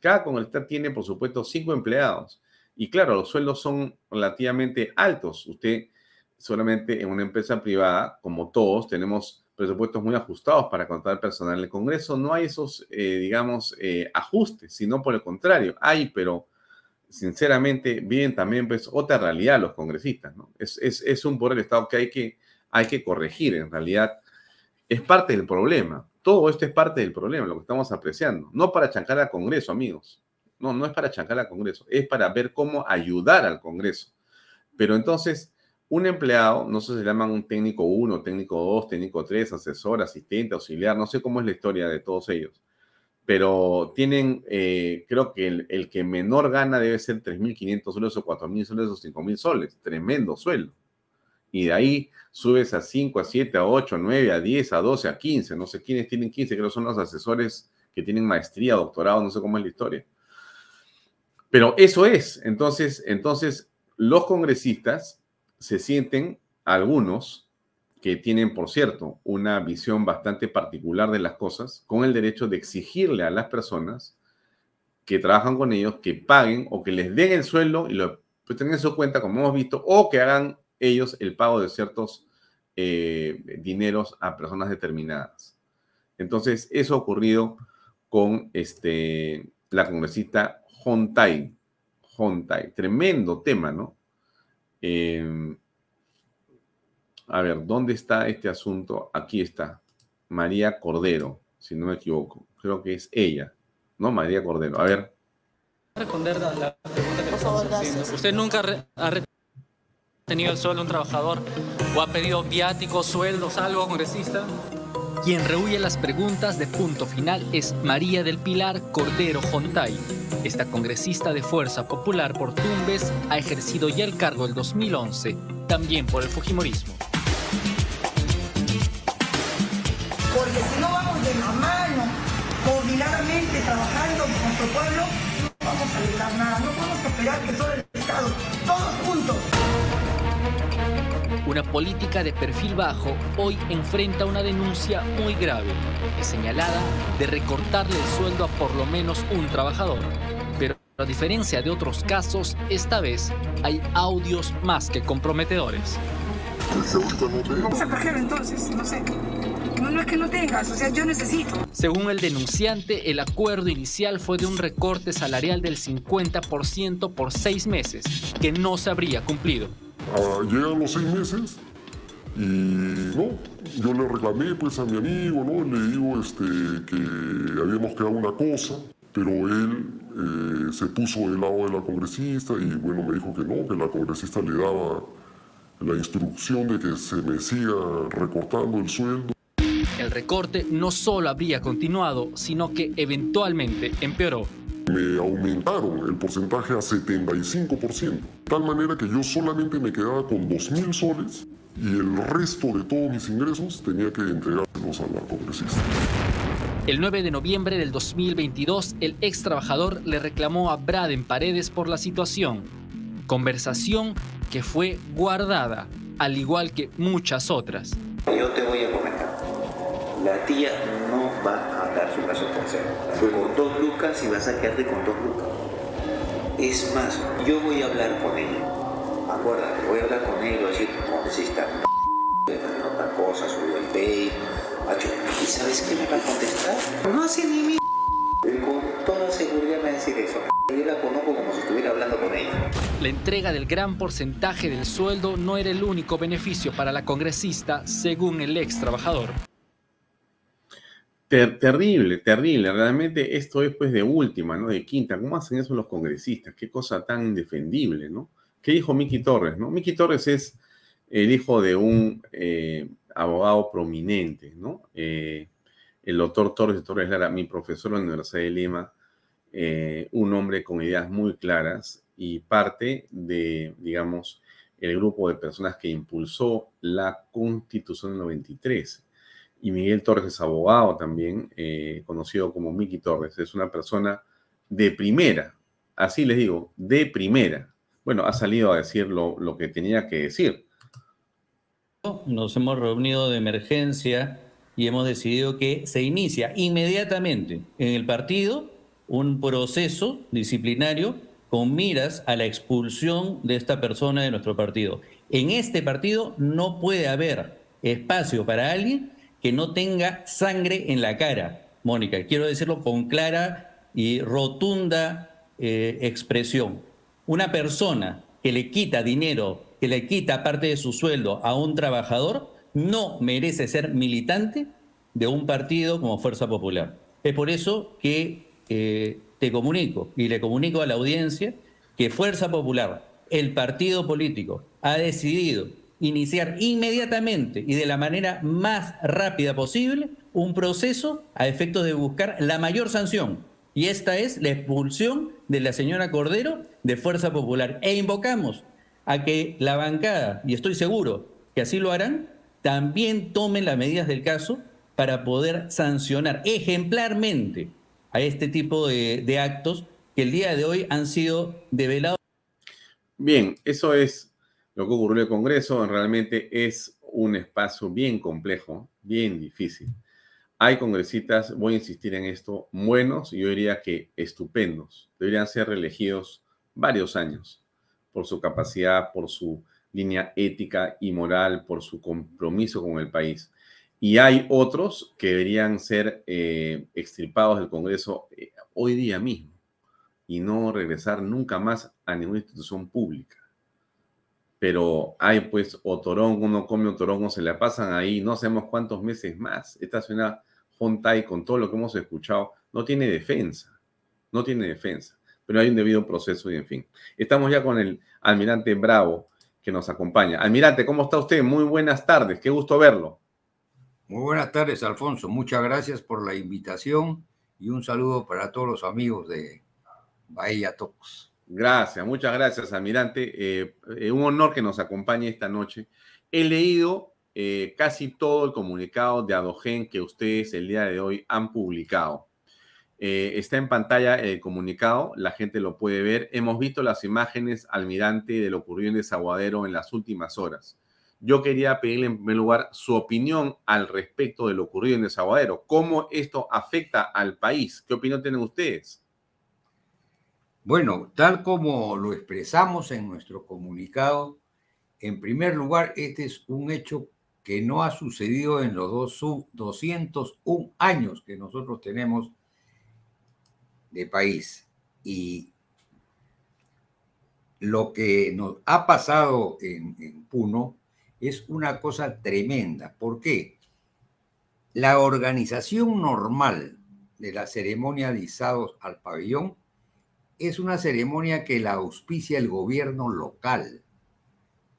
Cada congresista tiene, por supuesto, cinco empleados. Y claro, los sueldos son relativamente altos. Usted solamente en una empresa privada, como todos, tenemos presupuestos muy ajustados para contratar personal. En el Congreso no hay esos, eh, digamos, eh, ajustes, sino por el contrario, hay, pero sinceramente viven también pues otra realidad los congresistas. Es, es, es un poder del Estado que hay que hay que corregir. En realidad, es parte del problema. Todo esto es parte del problema, lo que estamos apreciando. No para chancar al Congreso, amigos. No, no es para chancar al Congreso. Es para ver cómo ayudar al Congreso. Pero entonces, un empleado, no sé si se llaman un técnico 1, técnico 2, técnico 3, asesor, asistente, auxiliar, no sé cómo es la historia de todos ellos. Pero tienen, eh, creo que el, el, que menor gana debe ser 3.500 soles o 4.000 soles o 5.000 soles. Tremendo sueldo y de ahí subes a 5, a 7, a 8, a 9, a 10, a 12, a 15. No sé quiénes tienen 15, creo que son los asesores que tienen maestría, doctorado, no sé cómo es la historia. Pero eso es. Entonces, entonces los congresistas se sienten, algunos, que tienen, por cierto, una visión bastante particular de las cosas, con el derecho de exigirle a las personas que trabajan con ellos que paguen o que les den el sueldo y lo tengan en su cuenta, como hemos visto, o que hagan ellos el pago de ciertos eh, dineros a personas determinadas. Entonces, eso ha ocurrido con este, la congresista Hontai. Hontai, tremendo tema, ¿no? Em, a ver, ¿dónde está este asunto? Aquí está. María Cordero, si no me equivoco. Creo que es ella, ¿no? María Cordero. A ver. Responder la pregunta que Usted nunca ha tenido el sueldo un trabajador o ha pedido viáticos, sueldos, algo, congresista? Quien rehuye las preguntas de punto final es María del Pilar Cordero Jontay. Esta congresista de Fuerza Popular por Tumbes ha ejercido ya el cargo el 2011, también por el Fujimorismo. Porque si no vamos de la mano, coordinadamente, trabajando con nuestro pueblo, no vamos a lograr nada. No podemos esperar que solo el Estado, todos juntos, una política de perfil bajo hoy enfrenta una denuncia muy grave. Es señalada de recortarle el sueldo a por lo menos un trabajador. Pero a diferencia de otros casos, esta vez hay audios más que comprometedores. entonces, no sé. No, no es que no tengas, o sea, yo necesito. Según el denunciante, el acuerdo inicial fue de un recorte salarial del 50% por seis meses, que no se habría cumplido. Llegan los seis meses y no, yo le reclamé pues a mi amigo, ¿no? Le digo este, que habíamos quedado una cosa, pero él eh, se puso del lado de la congresista y bueno, me dijo que no, que la congresista le daba la instrucción de que se me siga recortando el sueldo. El recorte no solo habría continuado, sino que eventualmente empeoró. Me aumentaron el porcentaje a 75%, tal manera que yo solamente me quedaba con 2.000 soles y el resto de todos mis ingresos tenía que entregárselos a la congresista. El 9 de noviembre del 2022, el ex trabajador le reclamó a Braden Paredes por la situación. Conversación que fue guardada, al igual que muchas otras. Yo te voy a comentar. La tía no va a dar su caso tercero. Fue con dos lucas y vas a quedarte con dos lucas. Es más, yo voy a hablar con ella. Acuérdate, voy a hablar con ella y decir, no necesitas otra cosa, subió el pay. ¿Y sabes qué me va a contestar? No hace ni mi con toda seguridad me va a decir eso. Yo la conozco como si estuviera hablando con ella. La entrega del gran porcentaje del sueldo no era el único beneficio para la congresista, según el ex trabajador. Terrible, terrible. Realmente esto es pues de última, ¿no? De quinta. ¿Cómo hacen eso los congresistas? Qué cosa tan indefendible, ¿no? ¿Qué dijo Miki Torres, no? Miki Torres es el hijo de un eh, abogado prominente, ¿no? Eh, el doctor Torres Torres Lara, mi profesor en la Universidad de Lima, eh, un hombre con ideas muy claras y parte de, digamos, el grupo de personas que impulsó la Constitución del 93. Y Miguel Torres es abogado también, eh, conocido como Miki Torres. Es una persona de primera, así les digo, de primera. Bueno, ha salido a decir lo, lo que tenía que decir. Nos hemos reunido de emergencia y hemos decidido que se inicia inmediatamente en el partido un proceso disciplinario con miras a la expulsión de esta persona de nuestro partido. En este partido no puede haber espacio para alguien que no tenga sangre en la cara. Mónica, quiero decirlo con clara y rotunda eh, expresión. Una persona que le quita dinero, que le quita parte de su sueldo a un trabajador, no merece ser militante de un partido como Fuerza Popular. Es por eso que eh, te comunico y le comunico a la audiencia que Fuerza Popular, el partido político, ha decidido iniciar inmediatamente y de la manera más rápida posible un proceso a efectos de buscar la mayor sanción. Y esta es la expulsión de la señora Cordero de Fuerza Popular. E invocamos a que la bancada, y estoy seguro que así lo harán, también tomen las medidas del caso para poder sancionar ejemplarmente a este tipo de, actos que el día de hoy han sido develados. Bien, eso es lo que ocurrió en el Congreso. Realmente es un espacio bien complejo, bien difícil. Hay congresistas, voy a insistir en esto, buenos y yo diría que estupendos. Deberían ser reelegidos varios años por su capacidad, por su línea ética y moral, por su compromiso con el país. Y hay otros que deberían ser eh, extirpados del Congreso eh, hoy día mismo y no regresar nunca más a ninguna institución pública. Pero hay pues otorongo, uno come otorongo, se le pasan ahí no sabemos cuántos meses más. Esta junta y con todo lo que hemos escuchado, no tiene defensa, no tiene defensa, pero hay un debido proceso y en fin. Estamos ya con el almirante Bravo, que nos acompaña. Almirante, ¿cómo está usted? Muy buenas tardes, qué gusto verlo. Muy buenas tardes, Alfonso. Muchas gracias por la invitación y un saludo para todos los amigos de Bahía Talks. Gracias, muchas gracias, almirante. Eh, eh, un honor que nos acompañe esta noche. He leído eh, casi todo el comunicado de Adogen que ustedes el día de hoy han publicado. está en pantalla el comunicado, la gente lo puede ver. Hemos visto las imágenes, almirante, de lo ocurrido en Desaguadero en las últimas horas. Yo quería pedirle en primer lugar su opinión al respecto de lo ocurrido en Desaguadero. ¿Cómo esto afecta al país? ¿Qué opinión tienen ustedes? Bueno, tal como lo expresamos en nuestro comunicado, en primer lugar, este es un hecho que no ha sucedido en los dos, 201 años que nosotros tenemos de país. Y lo que nos ha pasado en, en Puno es una cosa tremenda. ¿Por qué? La organización normal de la ceremonia de izados al pabellón es una ceremonia que la auspicia el gobierno local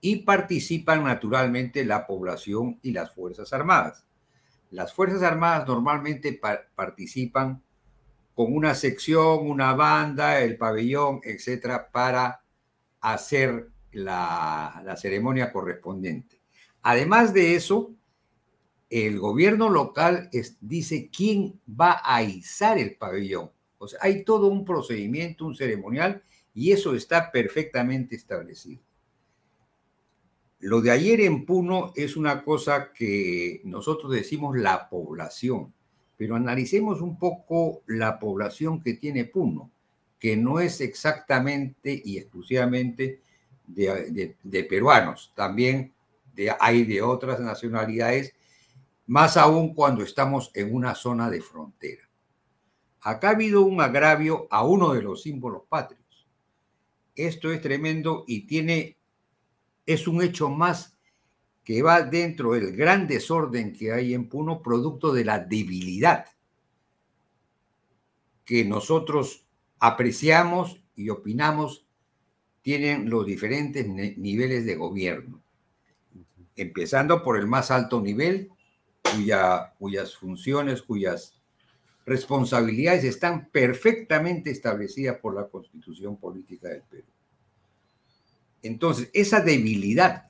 y participan naturalmente la población y las Fuerzas Armadas. Las Fuerzas Armadas normalmente participan con una sección, una banda, el pabellón, etcétera, para hacer la, ceremonia correspondiente. Además de eso, el gobierno local dice quién va a izar el pabellón. O sea, hay todo un procedimiento, un ceremonial, y eso está perfectamente establecido. Lo de ayer en Puno es una cosa que nosotros decimos la población, pero analicemos un poco la población que tiene Puno, que no es exactamente y exclusivamente de, peruanos, también hay de otras nacionalidades, más aún cuando estamos en una zona de frontera. Acá ha habido un agravio a uno de los símbolos patrios. Esto es tremendo y tiene es un hecho más que va dentro del gran desorden que hay en Puno, producto de la debilidad que nosotros apreciamos y opinamos tienen los diferentes niveles de gobierno, empezando por el más alto nivel, cuya, cuyas funciones, cuyas responsabilidades están perfectamente establecidas por la constitución política del Perú. Entonces, esa debilidad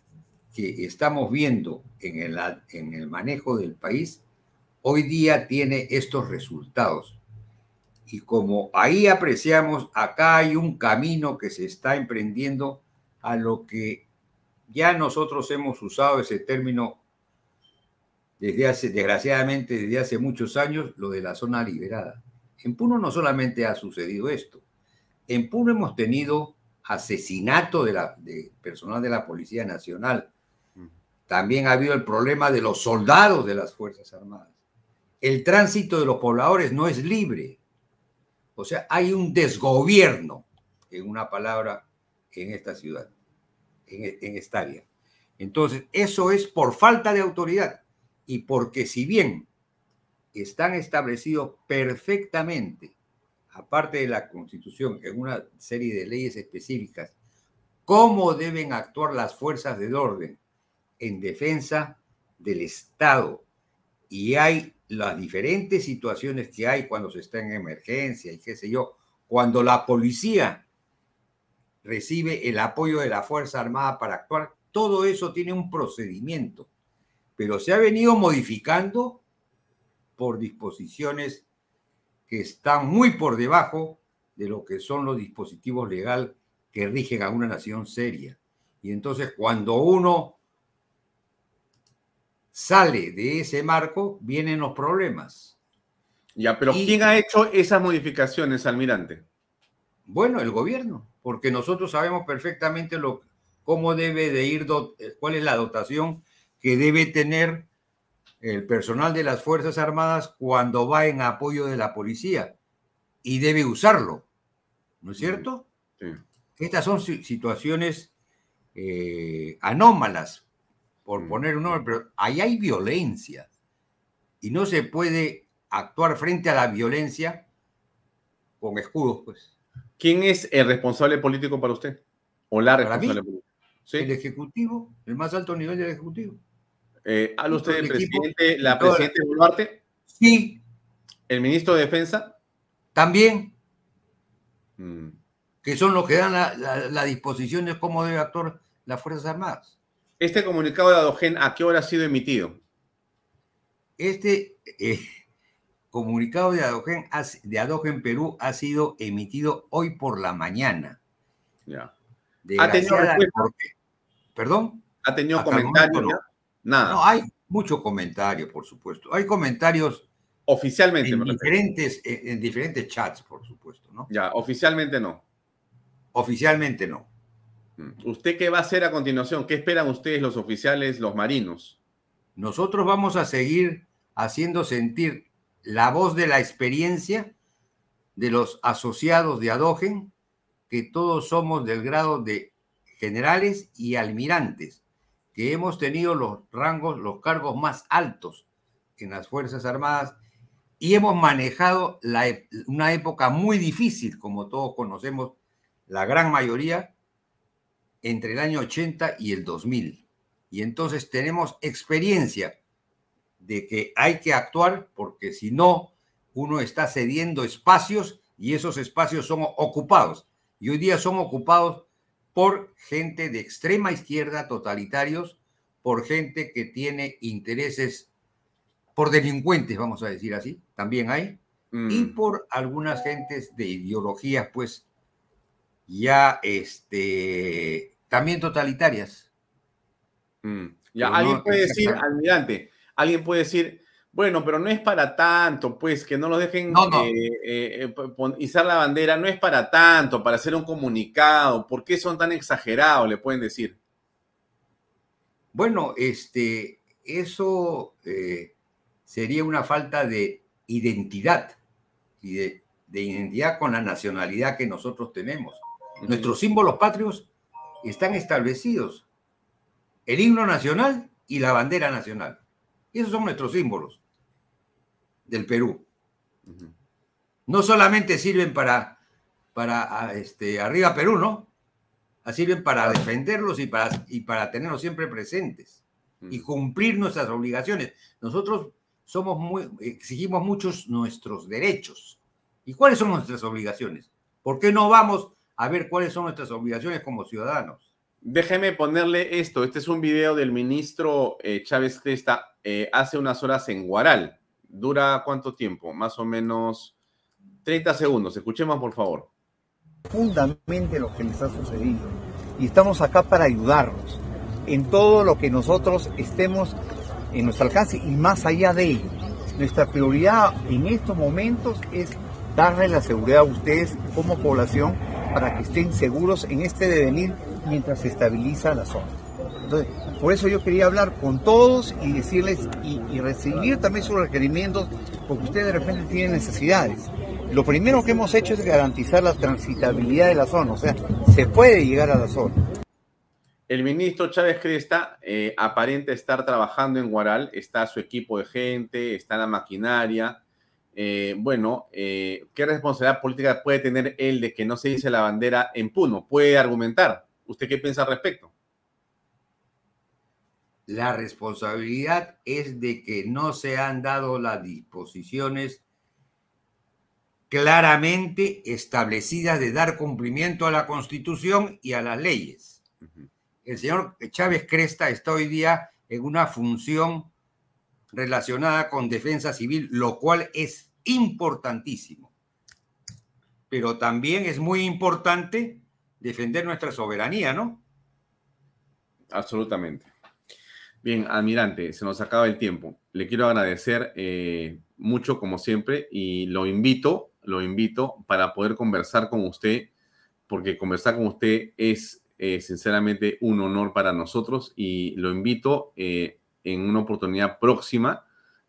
que estamos viendo en el, en el manejo del país, hoy día tiene estos resultados. Y como ahí apreciamos, acá hay un camino que se está emprendiendo a lo que ya nosotros hemos usado ese término desde hace, desgraciadamente, desde hace muchos años, lo de la zona liberada. En Puno no solamente ha sucedido esto, en Puno hemos tenido asesinato de, la, de personal de la Policía Nacional. También ha habido el problema de los soldados de las Fuerzas Armadas. El tránsito de los pobladores no es libre. O sea, hay un desgobierno, en una palabra, en esta ciudad, en, en esta área. Entonces, eso es por falta de autoridad y porque si bien están establecidos perfectamente aparte de la Constitución, en una serie de leyes específicas, cómo deben actuar las fuerzas del orden en defensa del Estado. Y hay las diferentes situaciones que hay cuando se está en emergencia y qué sé yo, cuando la policía recibe el apoyo de la Fuerza Armada para actuar, todo eso tiene un procedimiento, pero se ha venido modificando por disposiciones que están muy por debajo de lo que son los dispositivos legales que rigen a una nación seria. Y entonces cuando uno sale de ese marco, vienen los problemas. Ya, pero ¿quién ha hecho esas modificaciones, almirante? Bueno, el gobierno, porque nosotros sabemos perfectamente lo, cómo debe de ir, eh, cuál es la dotación que debe tener el personal de las Fuerzas Armadas cuando va en apoyo de la policía y debe usarlo, ¿no es cierto? Sí. Estas son situaciones eh, anómalas, por poner un nombre, pero ahí hay violencia y no se puede actuar frente a la violencia con escudos, pues. ¿Quién es el responsable político para usted? ¿O la responsable política? El Ejecutivo, el más alto nivel del Ejecutivo. Eh, ¿Habla usted del presidente, la presidenta Boluarte? Sí. ¿El ministro de Defensa? También. Mm. Que son los que dan la, disposición de cómo debe actuar las Fuerzas Armadas. ¿Este comunicado de Adogen a qué hora ha sido emitido? Este eh, comunicado de Adogen, de Adogen Perú ha sido emitido hoy por la mañana. Ya. ¿Ha tenido ¿Perdón? ¿Ha tenido comentarios? Nada. No, hay mucho comentario, por supuesto. Hay comentarios oficialmente en diferentes, en, diferentes chats, por supuesto, ¿no? Ya, oficialmente no. Oficialmente no. Mm. ¿Usted qué va a hacer a continuación? ¿Qué esperan ustedes los oficiales, los marinos? Nosotros vamos a seguir haciendo sentir la voz de la experiencia de los asociados de Adogen, que todos somos del grado de generales y almirantes, que hemos tenido los rangos, los cargos más altos en las Fuerzas Armadas y hemos manejado una época muy difícil, como todos conocemos, la gran mayoría, entre el año 80 y el 2000. Y entonces tenemos experiencia de que hay que actuar porque si no, uno está cediendo espacios y esos espacios son ocupados. Y hoy día son ocupados por gente de extrema izquierda, totalitarios, por gente que tiene intereses, por delincuentes, vamos a decir así, también hay, y Mm. por algunas gentes de ideologías, pues, ya, este, también totalitarias. Mm, Ya, Pero alguien no, puede decir, almirante, alguien puede decir, bueno, pero no es para tanto, pues que no los dejen No, no. eh, eh, eh, izar la bandera, no es para tanto, para hacer un comunicado, ¿por qué son tan exagerados? Le pueden decir. Bueno, este, eso eh, sería una falta de identidad y de, de identidad con la nacionalidad que nosotros tenemos. Nuestros símbolos patrios están establecidos. El himno nacional y la bandera nacional. Esos son nuestros símbolos del Perú. No solamente sirven para, para este, arriba Perú, ¿no? Ah, Sirven para defenderlos y para, y para tenerlos siempre presentes y cumplir nuestras obligaciones. Nosotros somos muy, exigimos muchos nuestros derechos. ¿Y cuáles son nuestras obligaciones? ¿Por qué no vamos a ver cuáles son nuestras obligaciones como ciudadanos? Déjeme ponerle esto. Este es un video del ministro eh, Chávez Cresta eh, hace unas horas en Guaral. ¿Dura cuánto tiempo? Más o menos 30 segundos. Escuchemos, por favor. profundamente lo que les ha sucedido y estamos acá para ayudarlos en todo lo que nosotros estemos en nuestro alcance y más allá de ello. Nuestra prioridad en estos momentos es darle la seguridad a ustedes como población para que estén seguros en este devenir mientras se estabiliza la zona. Entonces, por eso yo quería hablar con todos y decirles y, recibir también sus requerimientos, porque ustedes de repente tienen necesidades. Lo primero que hemos hecho es garantizar la transitabilidad de la zona, o sea, se puede llegar a la zona. El ministro Chávez Cresta eh, aparenta estar trabajando en Guaral, está su equipo de gente, está la maquinaria. Eh, bueno, eh, ¿qué responsabilidad política puede tener él de que no se dice la bandera en Puno? ¿Puede argumentar? ¿Usted qué piensa al respecto? La responsabilidad es de que no se han dado las disposiciones claramente establecidas de dar cumplimiento a la Constitución y a las leyes. El señor Chávez Cresta está hoy día en una función relacionada con defensa civil, lo cual es importantísimo. Pero también es muy importante defender nuestra soberanía, ¿no? Absolutamente. Bien, almirante, se nos acaba el tiempo. Le quiero agradecer eh, mucho, como siempre, y lo invito, lo invito para poder conversar con usted, porque conversar con usted es eh, sinceramente un honor para nosotros y lo invito eh, en una oportunidad próxima.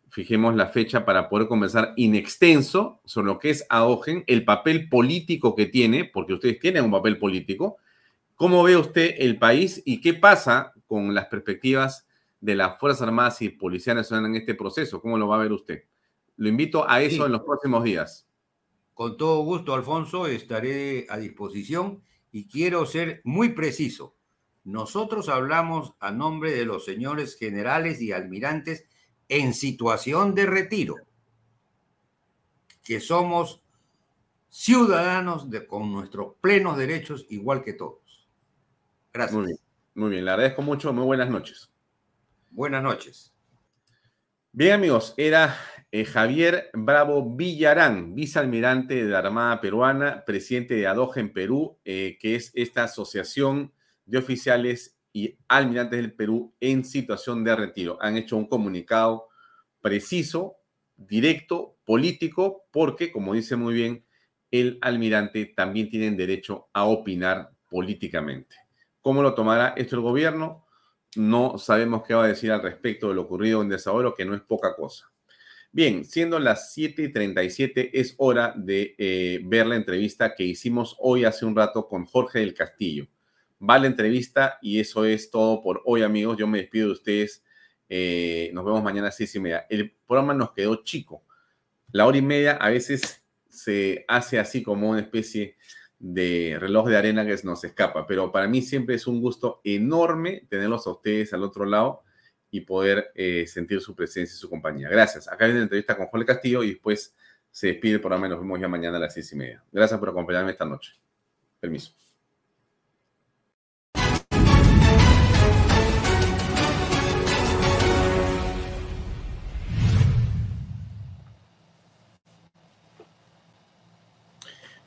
Fijemos la fecha para poder conversar in extenso sobre lo que es AOGEN, el papel político que tiene, porque ustedes tienen un papel político. ¿Cómo ve usted el país y qué pasa con las perspectivas de las Fuerzas Armadas y Policía Nacional en este proceso? ¿Cómo lo va a ver usted? Lo invito a eso Sí. en los próximos días. Con todo gusto, Alfonso, estaré a disposición y quiero ser muy preciso. Nosotros hablamos a nombre de los señores generales y almirantes en situación de retiro, que somos ciudadanos de, con nuestros plenos derechos igual que todos. Gracias. Muy bien, muy bien. Le agradezco mucho. Muy buenas noches. Buenas noches. Bien, amigos, era eh, Javier Bravo Villarán, vicealmirante de la Armada Peruana, presidente de ADOGE en Perú, eh, que es esta asociación de oficiales y almirantes del Perú en situación de retiro. Han hecho un comunicado preciso, directo, político, porque, como dice muy bien, el almirante también tiene derecho a opinar políticamente. ¿Cómo lo tomará esto el gobierno? No sabemos qué va a decir al respecto de lo ocurrido en Desahogo, que no es poca cosa. Bien, siendo las 7:37, es hora de eh, ver la entrevista que hicimos hoy hace un rato con Jorge del Castillo. Va la entrevista y eso es todo por hoy, amigos. Yo me despido de ustedes. Eh, nos vemos mañana a seis y media. El programa nos quedó chico. La hora y media a veces se hace así como una especie de reloj de arena que nos escapa, pero para mí siempre es un gusto enorme tenerlos a ustedes al otro lado y poder eh, sentir su presencia y su compañía. Gracias. Acá viene la entrevista con Jorge Castillo y después se despide el programa y nos vemos ya mañana a las seis y media. Gracias por acompañarme esta noche. Permiso.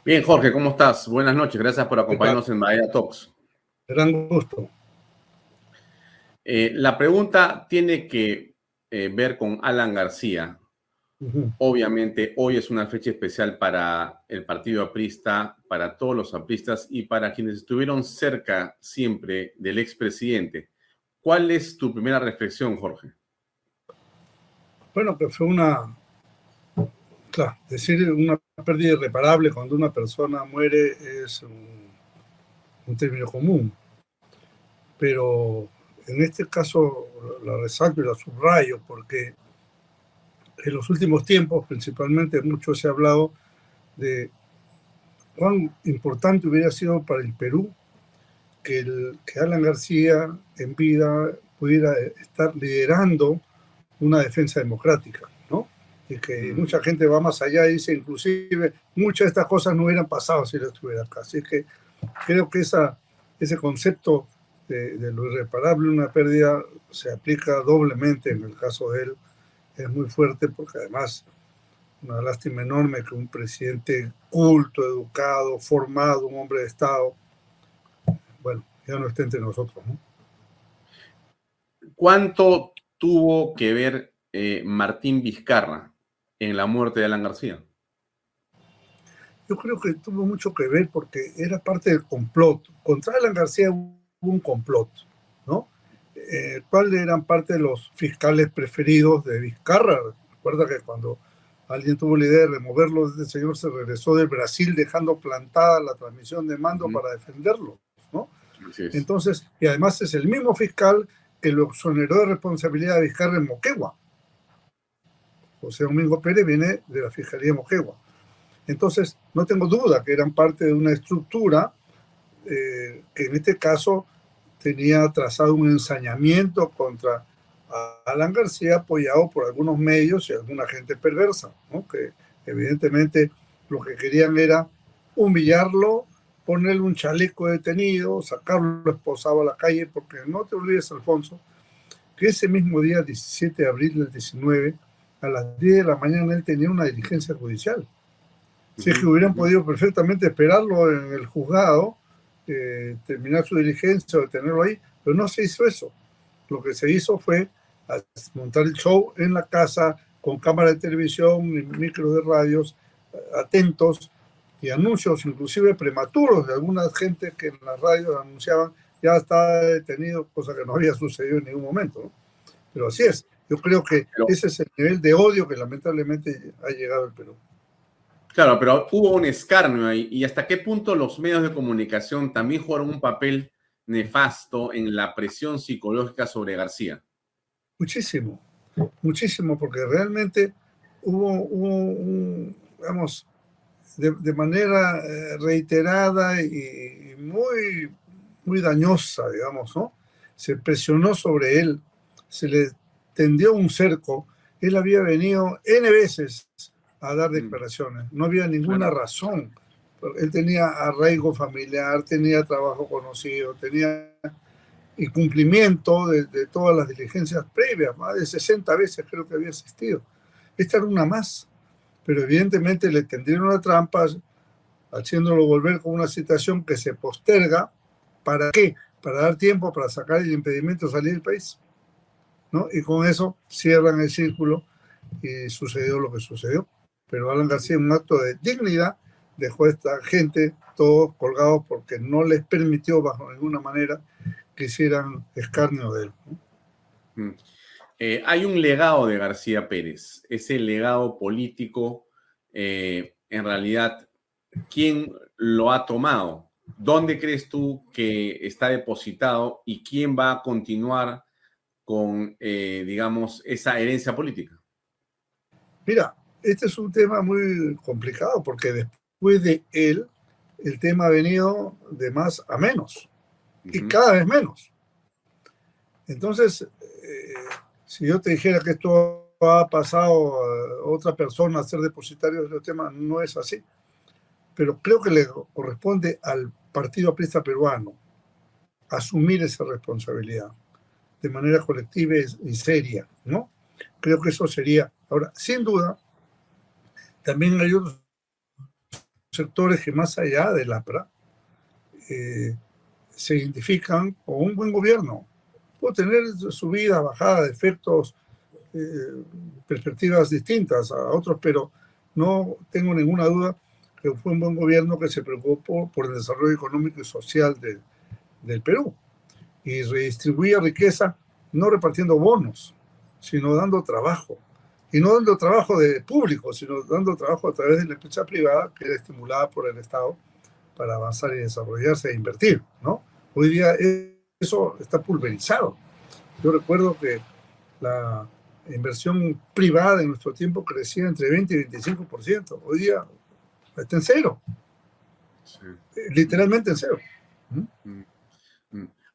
Bien, Jorge, ¿cómo estás? Buenas noches, gracias por acompañarnos en Madera Talks. Gran gusto. Eh, la pregunta tiene que eh, ver con Alan García. Obviamente, hoy es una fecha especial para el partido aprista, para todos los apristas y para quienes estuvieron cerca siempre del expresidente. ¿Cuál es tu primera reflexión, Jorge? Bueno, que fue una, claro, decir una pérdida irreparable cuando una persona muere es un, término común, pero en este caso la resalto y la subrayo porque en los últimos tiempos, principalmente, mucho se ha hablado de cuán importante hubiera sido para el Perú que, Alan García en vida pudiera estar liderando una defensa democrática y que mucha gente va más allá y dice, inclusive, muchas de estas cosas no hubieran pasado si él estuviera acá. Así que creo que esa, ese concepto de, lo irreparable, una pérdida, se aplica doblemente en el caso de él. Es muy fuerte porque además una lástima enorme que un presidente culto, educado, formado, un hombre de Estado, bueno, ya no esté entre nosotros. ¿Cuánto tuvo que ver eh, Martín Vizcarra en la muerte de Alan García? Yo creo que tuvo mucho que ver porque era parte del complot. Contra Alan García hubo un complot, ¿no? Eh, ¿Cuáles eran parte de los fiscales preferidos de Vizcarra? Recuerda que cuando alguien tuvo la idea de removerlo, este señor se regresó de Brasil dejando plantada la transmisión de mando para defenderlo, ¿no? Entonces, y además es el mismo fiscal que lo exoneró de responsabilidad de Vizcarra en Moquegua. José Domingo Pérez viene de la Fiscalía Moquegua. Entonces, no tengo duda que eran parte de una estructura eh, que en este caso tenía trazado un ensañamiento contra Alan García apoyado por algunos medios y alguna gente perversa, que evidentemente lo que querían era humillarlo, ponerle un chaleco detenido, sacarlo esposado a la calle, porque no te olvides, Alfonso, que ese mismo día, 17 de abril del 19, a las 10 de la mañana él tenía una diligencia judicial. Si es que hubieran podido perfectamente esperarlo en el juzgado, eh, terminar su diligencia o tenerlo ahí, pero no se hizo eso. Lo que se hizo fue montar el show en la casa con cámara de televisión y micros de radios atentos y anuncios inclusive prematuros de alguna gente que en las radios anunciaban ya está detenido, cosa que no había sucedido en ningún momento. Pero así es. Yo creo que ese es el nivel de odio que lamentablemente ha llegado al Perú. Claro, pero hubo un escarnio ahí. ¿Y hasta qué punto los medios de comunicación también jugaron un papel nefasto en la presión psicológica sobre García? Muchísimo, muchísimo, porque realmente hubo, un, digamos, de, manera eh, reiterada y muy, muy dañosa, digamos, ¿no? Se presionó sobre él, se le tendió un cerco, él había venido N veces a dar mm. declaraciones, no había ninguna razón. Él tenía arraigo familiar, tenía trabajo conocido, tenía y cumplimiento de, todas las diligencias previas, más de 60 veces creo que había asistido. Esta era una más, pero evidentemente le tendieron la trampa haciéndolo volver con una situación que se posterga. ¿Para qué? Para dar tiempo para sacar el impedimento de salir del país. Y con eso cierran el círculo y sucedió lo que sucedió. Pero Alan García, un acto de dignidad, dejó a esta gente todos colgados porque no les permitió bajo ninguna manera que hicieran escarnio de él. Mm. Eh, hay un legado de García Pérez, ese legado político, eh, en realidad, ¿quién lo ha tomado? ¿Dónde crees tú que está depositado y quién va a continuar con, eh, digamos, esa herencia política? Mira, este es un tema muy complicado porque después de él, el tema ha venido de más a menos y cada vez menos. Entonces, eh, si yo te dijera que esto ha pasado a otra persona a ser depositario de este tema, no es así. Pero creo que le corresponde al Partido Aprista Peruano asumir esa responsabilidad de manera colectiva y seria, ¿no? Creo que eso sería. Ahora, sin duda, también hay otros sectores que más allá del APRA eh, se identifican con un buen gobierno. Puede tener subida, bajada, defectos, eh, perspectivas distintas a otros, pero no tengo ninguna duda que fue un buen gobierno que se preocupó por el desarrollo económico y social del Perú y redistribuía riqueza no repartiendo bonos, sino dando trabajo. Y no dando trabajo de público, sino dando trabajo a través de la empresa privada que era estimulada por el Estado para avanzar y desarrollarse e invertir, ¿no? Hoy día eso está pulverizado. Yo recuerdo que la inversión privada en nuestro tiempo crecía entre 20 y 25%. Hoy día está en cero. Literalmente en cero. Mm.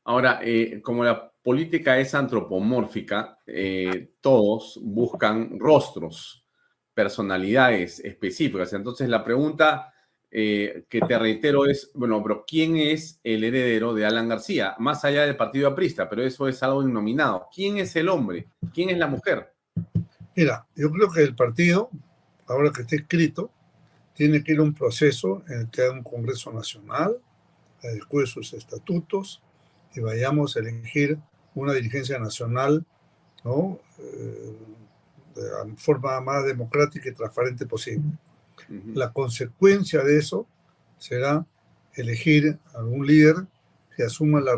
Ahora, eh, como la política es antropomórfica, eh, todos buscan rostros, personalidades específicas. Entonces, la pregunta eh, que te reitero es, bueno, pero ¿quién es el heredero de Alan García? Más allá del partido aprista, pero eso es algo innominado. ¿Quién es el hombre? ¿Quién es la mujer? Mira, yo creo que el partido, ahora que está escrito, tiene que ir a un proceso en el que haya un Congreso Nacional, adecue sus estatutos, y vayamos a elegir una dirigencia nacional ¿no? Eh, de la forma más democrática y transparente posible. La consecuencia de eso será elegir a un líder que asuma la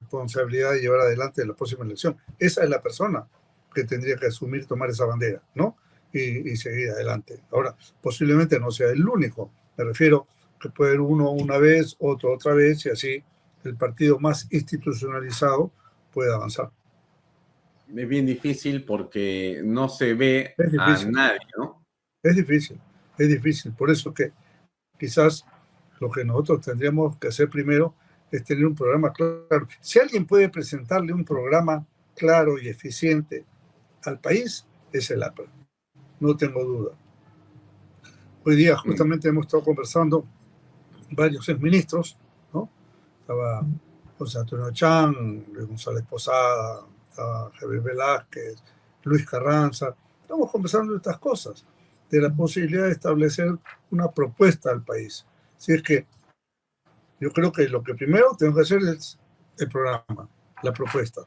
responsabilidad de llevar adelante la próxima elección. Esa es la persona que tendría que asumir, tomar esa bandera, ¿no? Y, y seguir adelante. Ahora, posiblemente no sea el único. Me refiero que puede uno una vez, otro otra vez, y así el partido más institucionalizado puede avanzar. Es bien difícil porque no se ve a nadie, ¿no? Es difícil, es difícil. Por eso que quizás lo que nosotros tendríamos que hacer primero es tener un programa claro. Si alguien puede presentarle un programa claro y eficiente al país, es el APRA. No tengo duda. Hoy día justamente hemos estado conversando varios exministros estaba José Antonio Chan, Luis González Posada, Javier Velázquez, Luis Carranza. Estamos conversando de estas cosas, de la posibilidad de establecer una propuesta al país. Si es que yo creo que lo que primero tengo que hacer es el programa, la propuesta.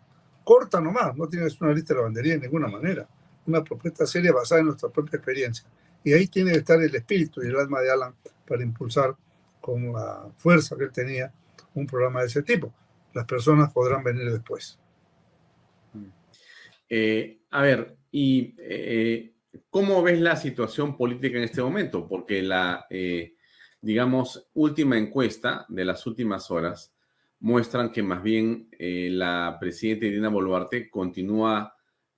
Corta nomás, no tienes una lista de lavandería de ninguna manera. Una propuesta seria basada en nuestra propia experiencia. Y ahí tiene que estar el espíritu y el alma de Alan para impulsar con la fuerza que él tenía un programa de ese tipo. Las personas podrán venir después. Eh, a ver, ¿y eh, cómo ves la situación política en este momento? Porque la, eh, digamos, última encuesta de las últimas horas muestran que más bien la presidenta Irina Boluarte continúa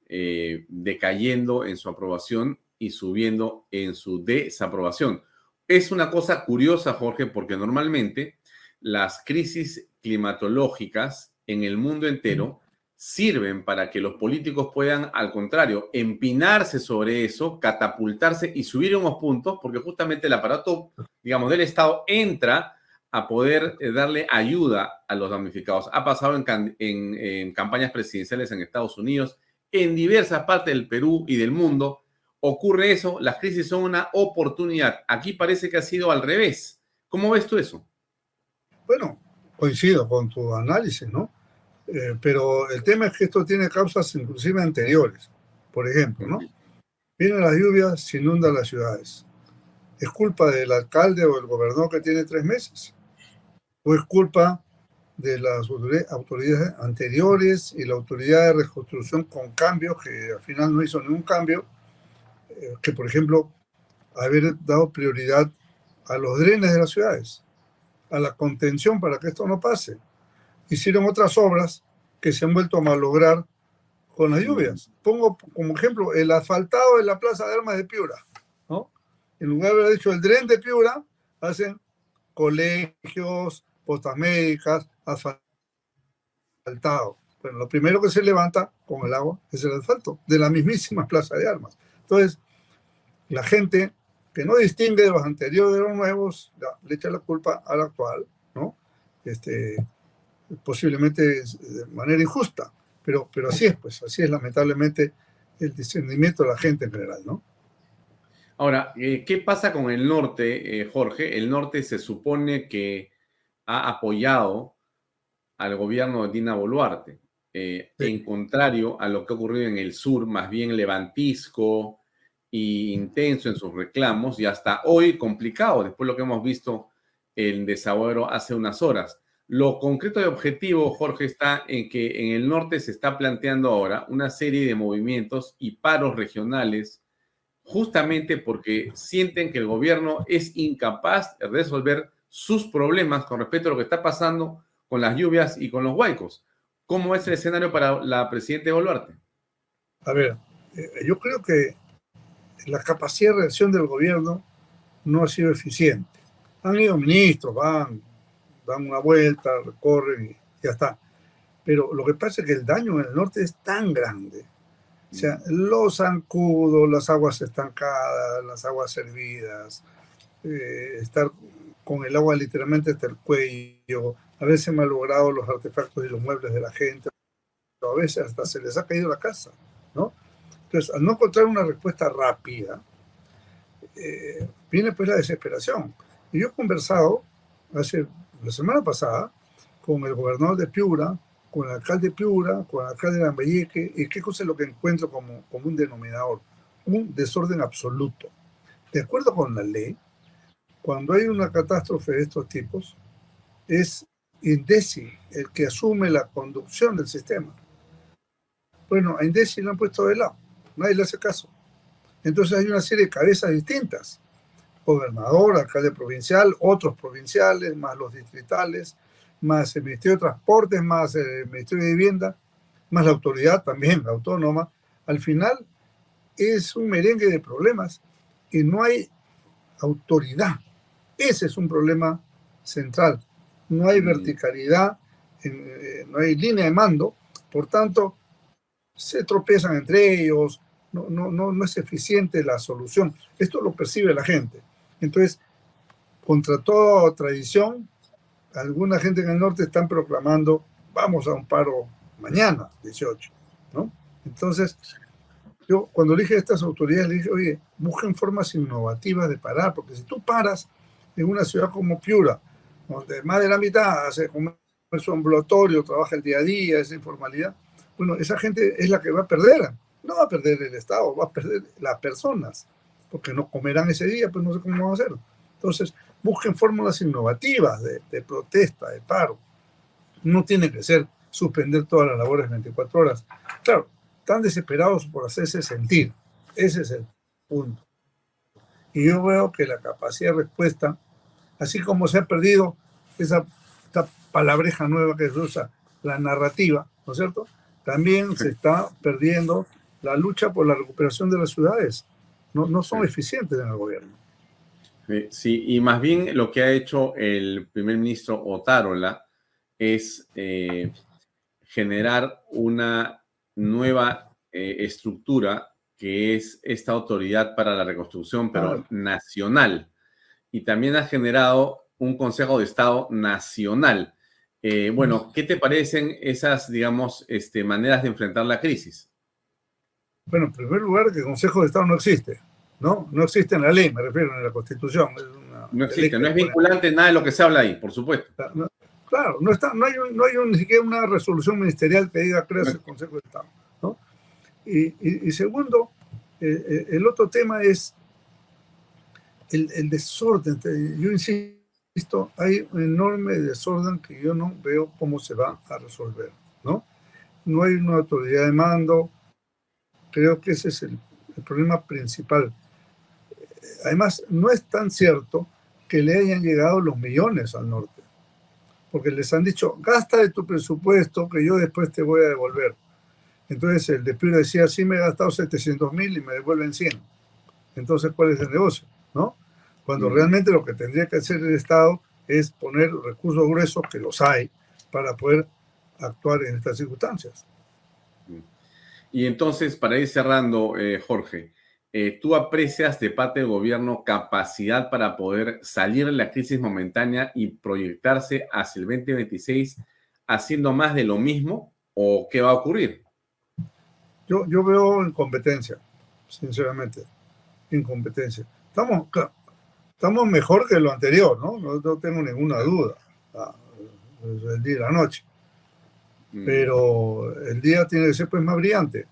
decayendo en su aprobación y subiendo en su desaprobación. Es una cosa curiosa, Jorge, porque normalmente las crisis climatológicas en el mundo entero sirven para que los políticos puedan, al contrario, empinarse sobre eso, catapultarse y subir unos puntos, porque justamente el aparato, digamos, del Estado entra a poder eh, darle ayuda a los damnificados. Ha pasado en, campañas presidenciales en Estados Unidos, en diversas partes del Perú y del mundo. Ocurre eso, las crisis son una oportunidad. Aquí parece que ha sido al revés. ¿Cómo ves tú eso? Bueno, coincido con tu análisis, ¿no? Eh, pero el tema es que esto tiene causas inclusive anteriores. Por ejemplo, ¿no? Vienen las lluvias, se inundan las ciudades. ¿Es culpa del alcalde o del gobernador que tiene tres meses? ¿O es culpa de las autoridades anteriores y la autoridad de reconstrucción con cambios, que al final no hizo ningún cambio, eh, que por ejemplo, haber dado prioridad a los drenes de las ciudades, a la contención para que esto no pase. Hicieron otras obras que se han vuelto a malograr con las lluvias. Pongo como ejemplo el asfaltado de la Plaza de Armas de Piura. ¿no? En lugar de haber dicho el dren de Piura, hacen colegios, postas médicas, asfaltado. Bueno, lo primero que se levanta con el agua es el asfalto de la mismísima Plaza de Armas. Entonces, la gente que no distingue de los anteriores de los nuevos, le echa la culpa al actual, ¿no? Este, posiblemente de manera injusta, pero, pero así es, pues, así es lamentablemente el discernimiento de la gente en general, ¿no? Ahora, eh, ¿qué pasa con el norte, eh, Jorge? El norte se supone que ha apoyado al gobierno de Dina Boluarte, eh, en contrario a lo que ha ocurrido en el sur, más bien levantisco e intenso en sus reclamos y hasta hoy complicado, después de lo que hemos visto en Desaguero hace unas horas. Lo concreto y objetivo, Jorge, está en que en el norte se está planteando ahora una serie de movimientos y paros regionales justamente porque sienten que el gobierno es incapaz de resolver sus problemas con respecto a lo que está pasando con las lluvias y con los huaicos. ¿Cómo es el escenario para la presidenta Boluarte? A ver, eh, yo creo que la capacidad de reacción del gobierno no ha sido eficiente. Han ido ministros, van, dan una vuelta, recorren y ya está. Pero lo que pasa es que el daño en el norte es tan grande. O sea, los zancudos, las aguas estancadas, las aguas servidas, eh, estar con el agua literalmente hasta el cuello, a veces malogrado los artefactos y los muebles de la gente, a veces hasta se les ha caído la casa. Entonces, al no encontrar una respuesta rápida, eh, viene pues la desesperación. Y yo he conversado hace la semana pasada con el gobernador de Piura, con el alcalde de Piura, con el alcalde de Lambayeque, y qué cosa es lo que encuentro como, como un denominador, un desorden absoluto. De acuerdo con la ley, cuando hay una catástrofe de estos tipos, es Indesi el que asume la conducción del sistema. Bueno, a Indesi lo han puesto de lado, nadie le hace caso. Entonces hay una serie de cabezas distintas, gobernador, alcalde provincial, otros provinciales, más los distritales, más el Ministerio de Transportes, más el Ministerio de Vivienda, más la autoridad también, la autónoma. Al final es un merengue de problemas y no hay autoridad. Ese es un problema central. No hay verticalidad, eh, no hay línea de mando, por tanto, se tropiezan entre ellos, no, no, no, no es eficiente la solución. Esto lo percibe la gente. Entonces, contra toda tradición, alguna gente en el norte están proclamando, vamos a un paro mañana, 18, ¿no? Entonces, yo cuando dije a estas autoridades, le dije, oye, busquen formas innovativas de parar, porque si tú paras en una ciudad como Piura, donde más de la mitad hace comercio ambulatorio, trabaja el día a día, esa informalidad, bueno, esa gente es la que va a perder. No va a perder el Estado, va a perder las personas, porque no comerán ese día, pues no sé cómo van a hacerlo. Entonces, busquen fórmulas innovativas de, protesta, de paro. No tiene que ser suspender todas las labores 24 horas. Claro, están desesperados por hacerse sentir. Ese es el punto. Y yo veo que la capacidad de respuesta, así como se ha perdido esa, palabreja nueva que se usa, la narrativa, ¿no es cierto? También se está perdiendo la lucha por la recuperación de las ciudades. No, no son eficientes en el gobierno. Sí, y más bien lo que ha hecho el primer ministro Otárola es eh, generar una nueva eh, estructura que es esta autoridad para la reconstrucción, pero nacional. Y también ha generado un Consejo de Estado nacional. Eh, bueno, ¿qué te parecen esas, digamos, este, maneras de enfrentar la crisis? Bueno, en primer lugar, que el Consejo de Estado no existe, ¿no? No existe en la ley, me refiero, en la Constitución. no existe, no es vinculante nada de lo que se habla ahí, por supuesto. Claro, no, está, no hay, no hay ni siquiera una resolución ministerial que diga creas el Consejo de Estado. ¿no? Y, segundo, eh, eh, el otro tema es el, desorden. Yo insisto, insisto, hay un enorme desorden que yo no veo cómo se va a resolver, ¿no? No hay una autoridad de mando, creo que ese es el, el problema principal. Además, no es tan cierto que le hayan llegado los millones al norte, porque les han dicho, gasta de tu presupuesto que yo después te voy a devolver. Entonces el despido decía, sí me he gastado 700 mil y me devuelven 100. Entonces, ¿cuál es el negocio? ¿No? Cuando realmente lo que tendría que hacer el Estado es poner recursos gruesos, que los hay, para poder actuar en estas circunstancias. Y entonces, para ir cerrando, eh, Jorge, eh, ¿tú aprecias de parte del gobierno capacidad para poder salir de la crisis momentánea y proyectarse hacia el 2026 haciendo más de lo mismo o qué va a ocurrir? Yo, yo veo incompetencia, sinceramente, incompetencia. Estamos, estamos mejor que lo anterior, ¿no? No, tengo ninguna duda. Ah, el día y la noche. Mm. Pero el día tiene que ser pues más brillante.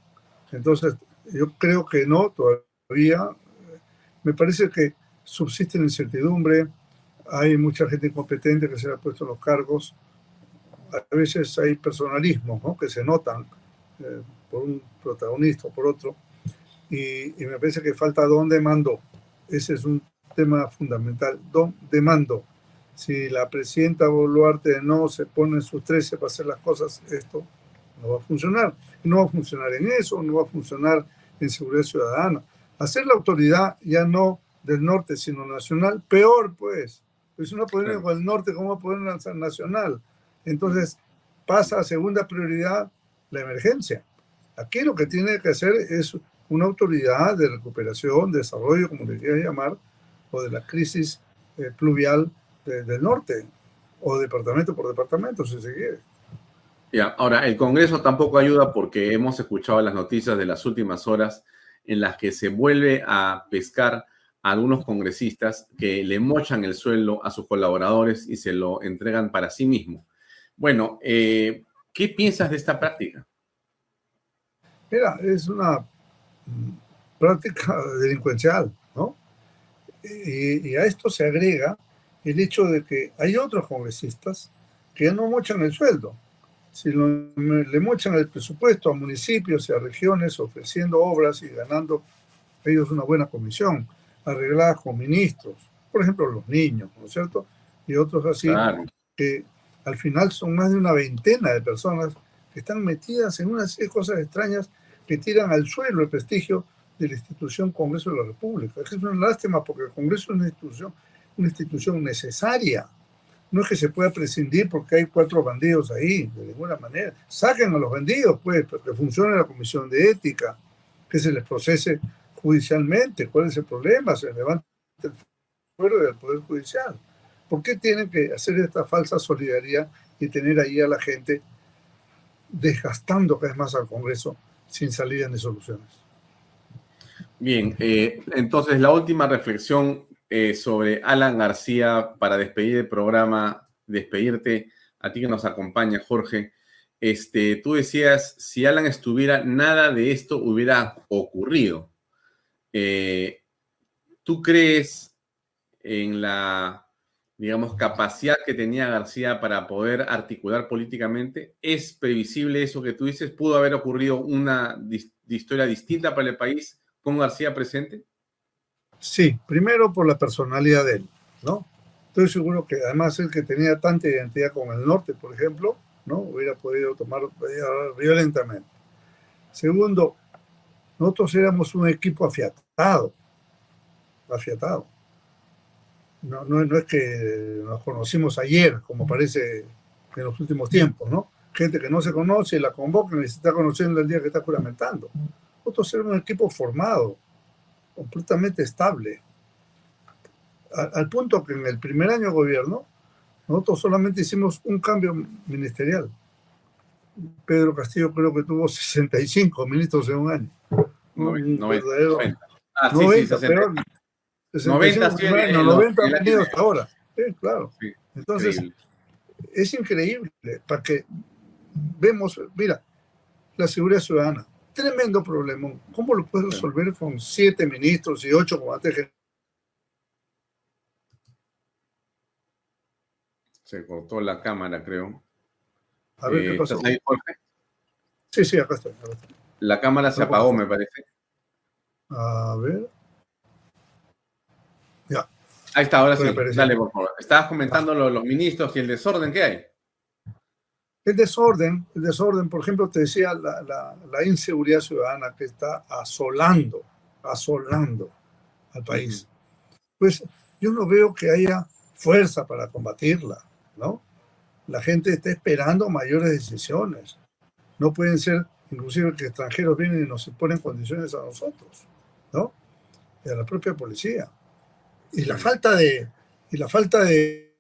Entonces, yo creo que no, todavía. Me parece que subsiste la incertidumbre, hay mucha gente incompetente que se ha puesto en los cargos, a veces hay personalismos ¿no? que se notan eh, por un protagonista o por otro, y, y, me parece que falta dónde mando. Ese es un tema fundamental, dónde mando. Si la presidenta Boluarte no se pone en sus 13 para hacer las cosas, esto no va a funcionar. No va a funcionar en eso, no va a funcionar en seguridad ciudadana. Hacer la autoridad ya no del norte, sino nacional, peor pues. Pues si no puede ir con el norte, ¿cómo va a poder lanzar nacional? Entonces pasa a segunda prioridad la emergencia. Aquí lo que tiene que hacer es una autoridad de recuperación, desarrollo, como le quiera llamar, o de la crisis eh, pluvial del norte, o departamento por departamento, si se quiere. Ya, ahora, el Congreso tampoco ayuda porque hemos escuchado las noticias de las últimas horas en las que se vuelve a pescar a algunos congresistas que le mochan el sueldo a sus colaboradores y se lo entregan para sí mismo. Bueno, eh, ¿qué piensas de esta práctica? Mira, es una mm, práctica delincuencial. Y, y, a esto se agrega el hecho de que hay otros congresistas que no mochan el sueldo si le mochan el presupuesto a municipios y a regiones ofreciendo obras y ganando ellos una buena comisión, arregladas con ministros, por ejemplo los niños, ¿no es cierto? Y otros así, que al final son más de una veintena de personas que están metidas en unas cosas extrañas que tiran al suelo el prestigio de la institución Congreso de la República. Es una lástima porque el Congreso es una institución, una institución necesaria, no es que se pueda prescindir porque hay cuatro bandidos ahí, de ninguna manera. Saquen a los bandidos, pues, porque funcione la comisión de ética, que se les procese judicialmente. ¿Cuál es el problema? Se levanta el fuero del Poder Judicial. ¿Por qué tienen que hacer esta falsa solidaridad y tener ahí a la gente desgastando cada vez más al Congreso sin salida ni soluciones? Bien, eh, entonces la última reflexión eh, sobre Alan García para despedir el programa, despedirte a ti que nos acompaña, Jorge. Este, tú decías, si Alan estuviera, nada de esto hubiera ocurrido. Eh, ¿Tú crees en la, digamos, capacidad que tenía García para poder articular políticamente? ¿Es previsible eso que tú dices? ¿Pudo haber ocurrido una historia distinta para el país con García presente? Sí, primero por la personalidad de él, ¿no? Estoy seguro que además él que tenía tanta identidad con el norte, por ejemplo, ¿no? Hubiera podido tomar violentamente. Segundo, nosotros éramos un equipo afiatado, afiatado. No, no, es que nos conocimos ayer, como parece en los últimos tiempos, ¿no? Gente que no se conoce, la convocan y se está conociendo el día que está juramentando. Nosotros éramos un equipo formado, completamente estable. Al, punto que en el primer año de gobierno, nosotros solamente hicimos un cambio ministerial. Pedro Castillo creo que tuvo 65 ministros en un año. un 90, Ah, 90, sí, sí, 90, 90, 90 han venido hasta ahora. Sí, claro. Entonces, es increíble para que vemos, mira, la seguridad ciudadana, Tremendo problema. ¿Cómo lo puedes resolver con siete ministros y ocho comandantes Se cortó la cámara, creo. A ver, ¿qué Eh, pasó? ¿Estás ahí, Jorge? Sí, sí, acá estoy. acá estoy. La cámara se apagó, me parece. A ver. Ya. Ahí está, ahora sí. Dale, por favor. Estabas comentando lo de los ministros y el desorden que hay. El desorden, el desorden, por ejemplo, te decía la, la- la inseguridad ciudadana que está asolando, asolando al país. Pues yo no veo que haya fuerza para combatirla, ¿no? La gente está esperando mayores decisiones. No pueden ser, inclusive, que extranjeros vienen y nos imponen condiciones a nosotros, ¿no? Y a la propia policía. Y la falta de, y la falta de,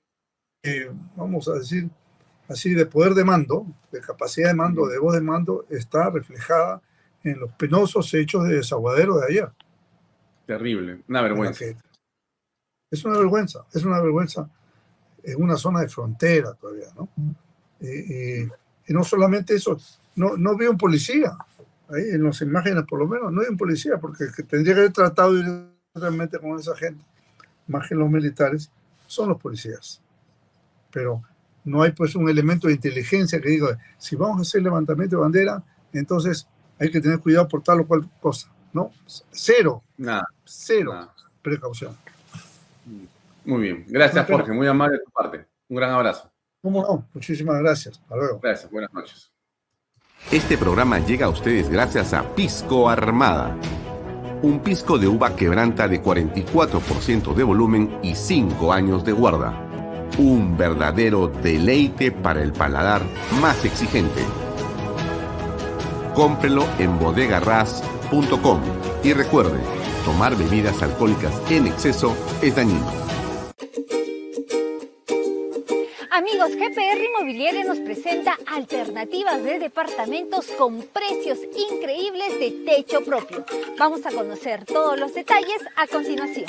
eh, vamos a decir, así de poder de mando, de capacidad de mando, de voz de mando, está reflejada en los penosos hechos de desaguadero de ayer. Terrible. Una vergüenza. Es una vergüenza, es una vergüenza en una zona de frontera todavía, ¿no? Y, y- y no solamente eso, no, no veo un policía, ahí en las imágenes por lo menos, no hay un policía, porque el que tendría que haber tratado directamente con esa gente, más que los militares, son los policías. Pero no hay pues un elemento de inteligencia que diga, si vamos a hacer levantamiento de bandera, entonces hay que tener cuidado por tal o cual cosa, ¿no? Cero, Nada. cero precaución. Muy bien. Gracias, Jorge. Muy amable de tu parte. Un gran abrazo. ¿Cómo no? Muchísimas gracias. Hasta luego. Gracias. Buenas noches. Este programa llega a ustedes gracias a Pisco Armada. Un pisco de uva quebranta de 44% de volumen y 5 años de guarda. Un verdadero deleite para el paladar más exigente. Cómprelo en bodegarras.com y recuerde, tomar bebidas alcohólicas en exceso es dañino. Amigos, GPR Inmobiliaria nos presenta alternativas de departamentos con precios increíbles de techo propio. Vamos a conocer todos los detalles a continuación.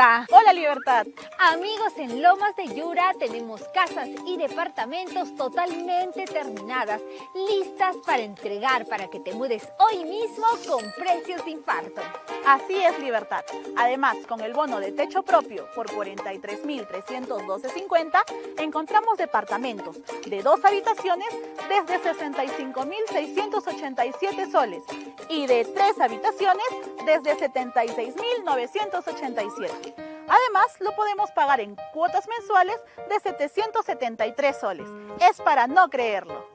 Hola Libertad. Amigos, en Lomas de Yura tenemos casas y departamentos totalmente terminadas, listas para entregar para que te mudes hoy mismo con precios de infarto. Así es, Libertad. Además, con el bono de techo propio por 43.312.50, encontramos departamentos de dos habitaciones desde 65.687 soles y de tres habitaciones desde 76.987. Además, lo podemos pagar en cuotas mensuales de 773 soles. Es para no creerlo.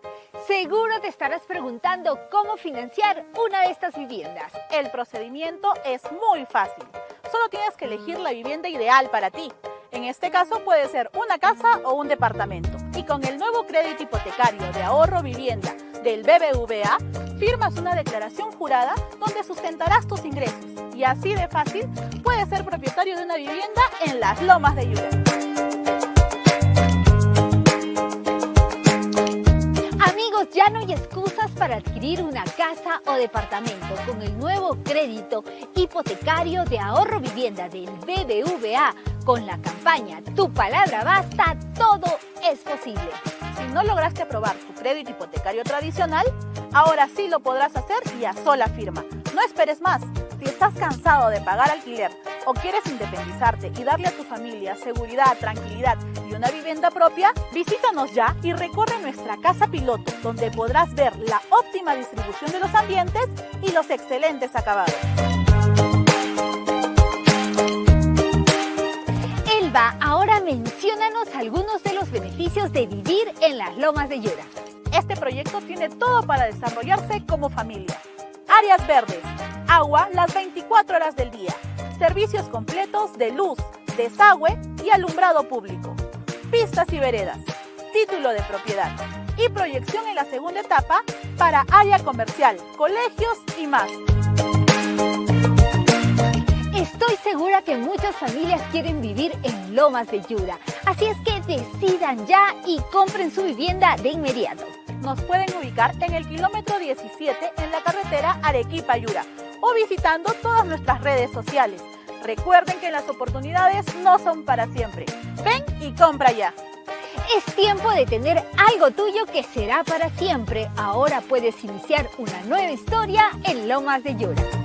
Seguro te estarás preguntando cómo financiar una de estas viviendas. El procedimiento es muy fácil. Solo tienes que elegir la vivienda ideal para ti. En este caso puede ser una casa o un departamento. Y con el nuevo crédito hipotecario de ahorro vivienda del BBVA, firmas una declaración jurada donde sustentarás tus ingresos. Y así de fácil, puedes ser propietario de una vivienda en las lomas de Yura. Amigos, ya no hay excusas para adquirir una casa o departamento con el nuevo crédito hipotecario de ahorro vivienda del BBVA. Con la campaña Tu palabra basta, todo es posible. Si no lograste aprobar tu crédito hipotecario tradicional, ahora sí lo podrás hacer y a sola firma. No esperes más. Si estás cansado de pagar alquiler o quieres independizarte y darle a tu familia seguridad, tranquilidad y una vivienda propia, visítanos ya y recorre nuestra casa piloto, donde podrás ver la óptima distribución de los ambientes y los excelentes acabados. Ahora menciónanos algunos de los beneficios de vivir en las lomas de Yura. Este proyecto tiene todo para desarrollarse como familia. Áreas verdes, agua las 24 horas del día, servicios completos de luz, desagüe y alumbrado público, pistas y veredas, título de propiedad y proyección en la segunda etapa para área comercial, colegios y más. Estoy segura que muchas familias quieren vivir en Lomas de Yura, así es que decidan ya y compren su vivienda de inmediato. Nos pueden ubicar en el kilómetro 17 en la carretera Arequipa-Yura o visitando todas nuestras redes sociales. Recuerden que las oportunidades no son para siempre. Ven y compra ya. Es tiempo de tener algo tuyo que será para siempre. Ahora puedes iniciar una nueva historia en Lomas de Yura.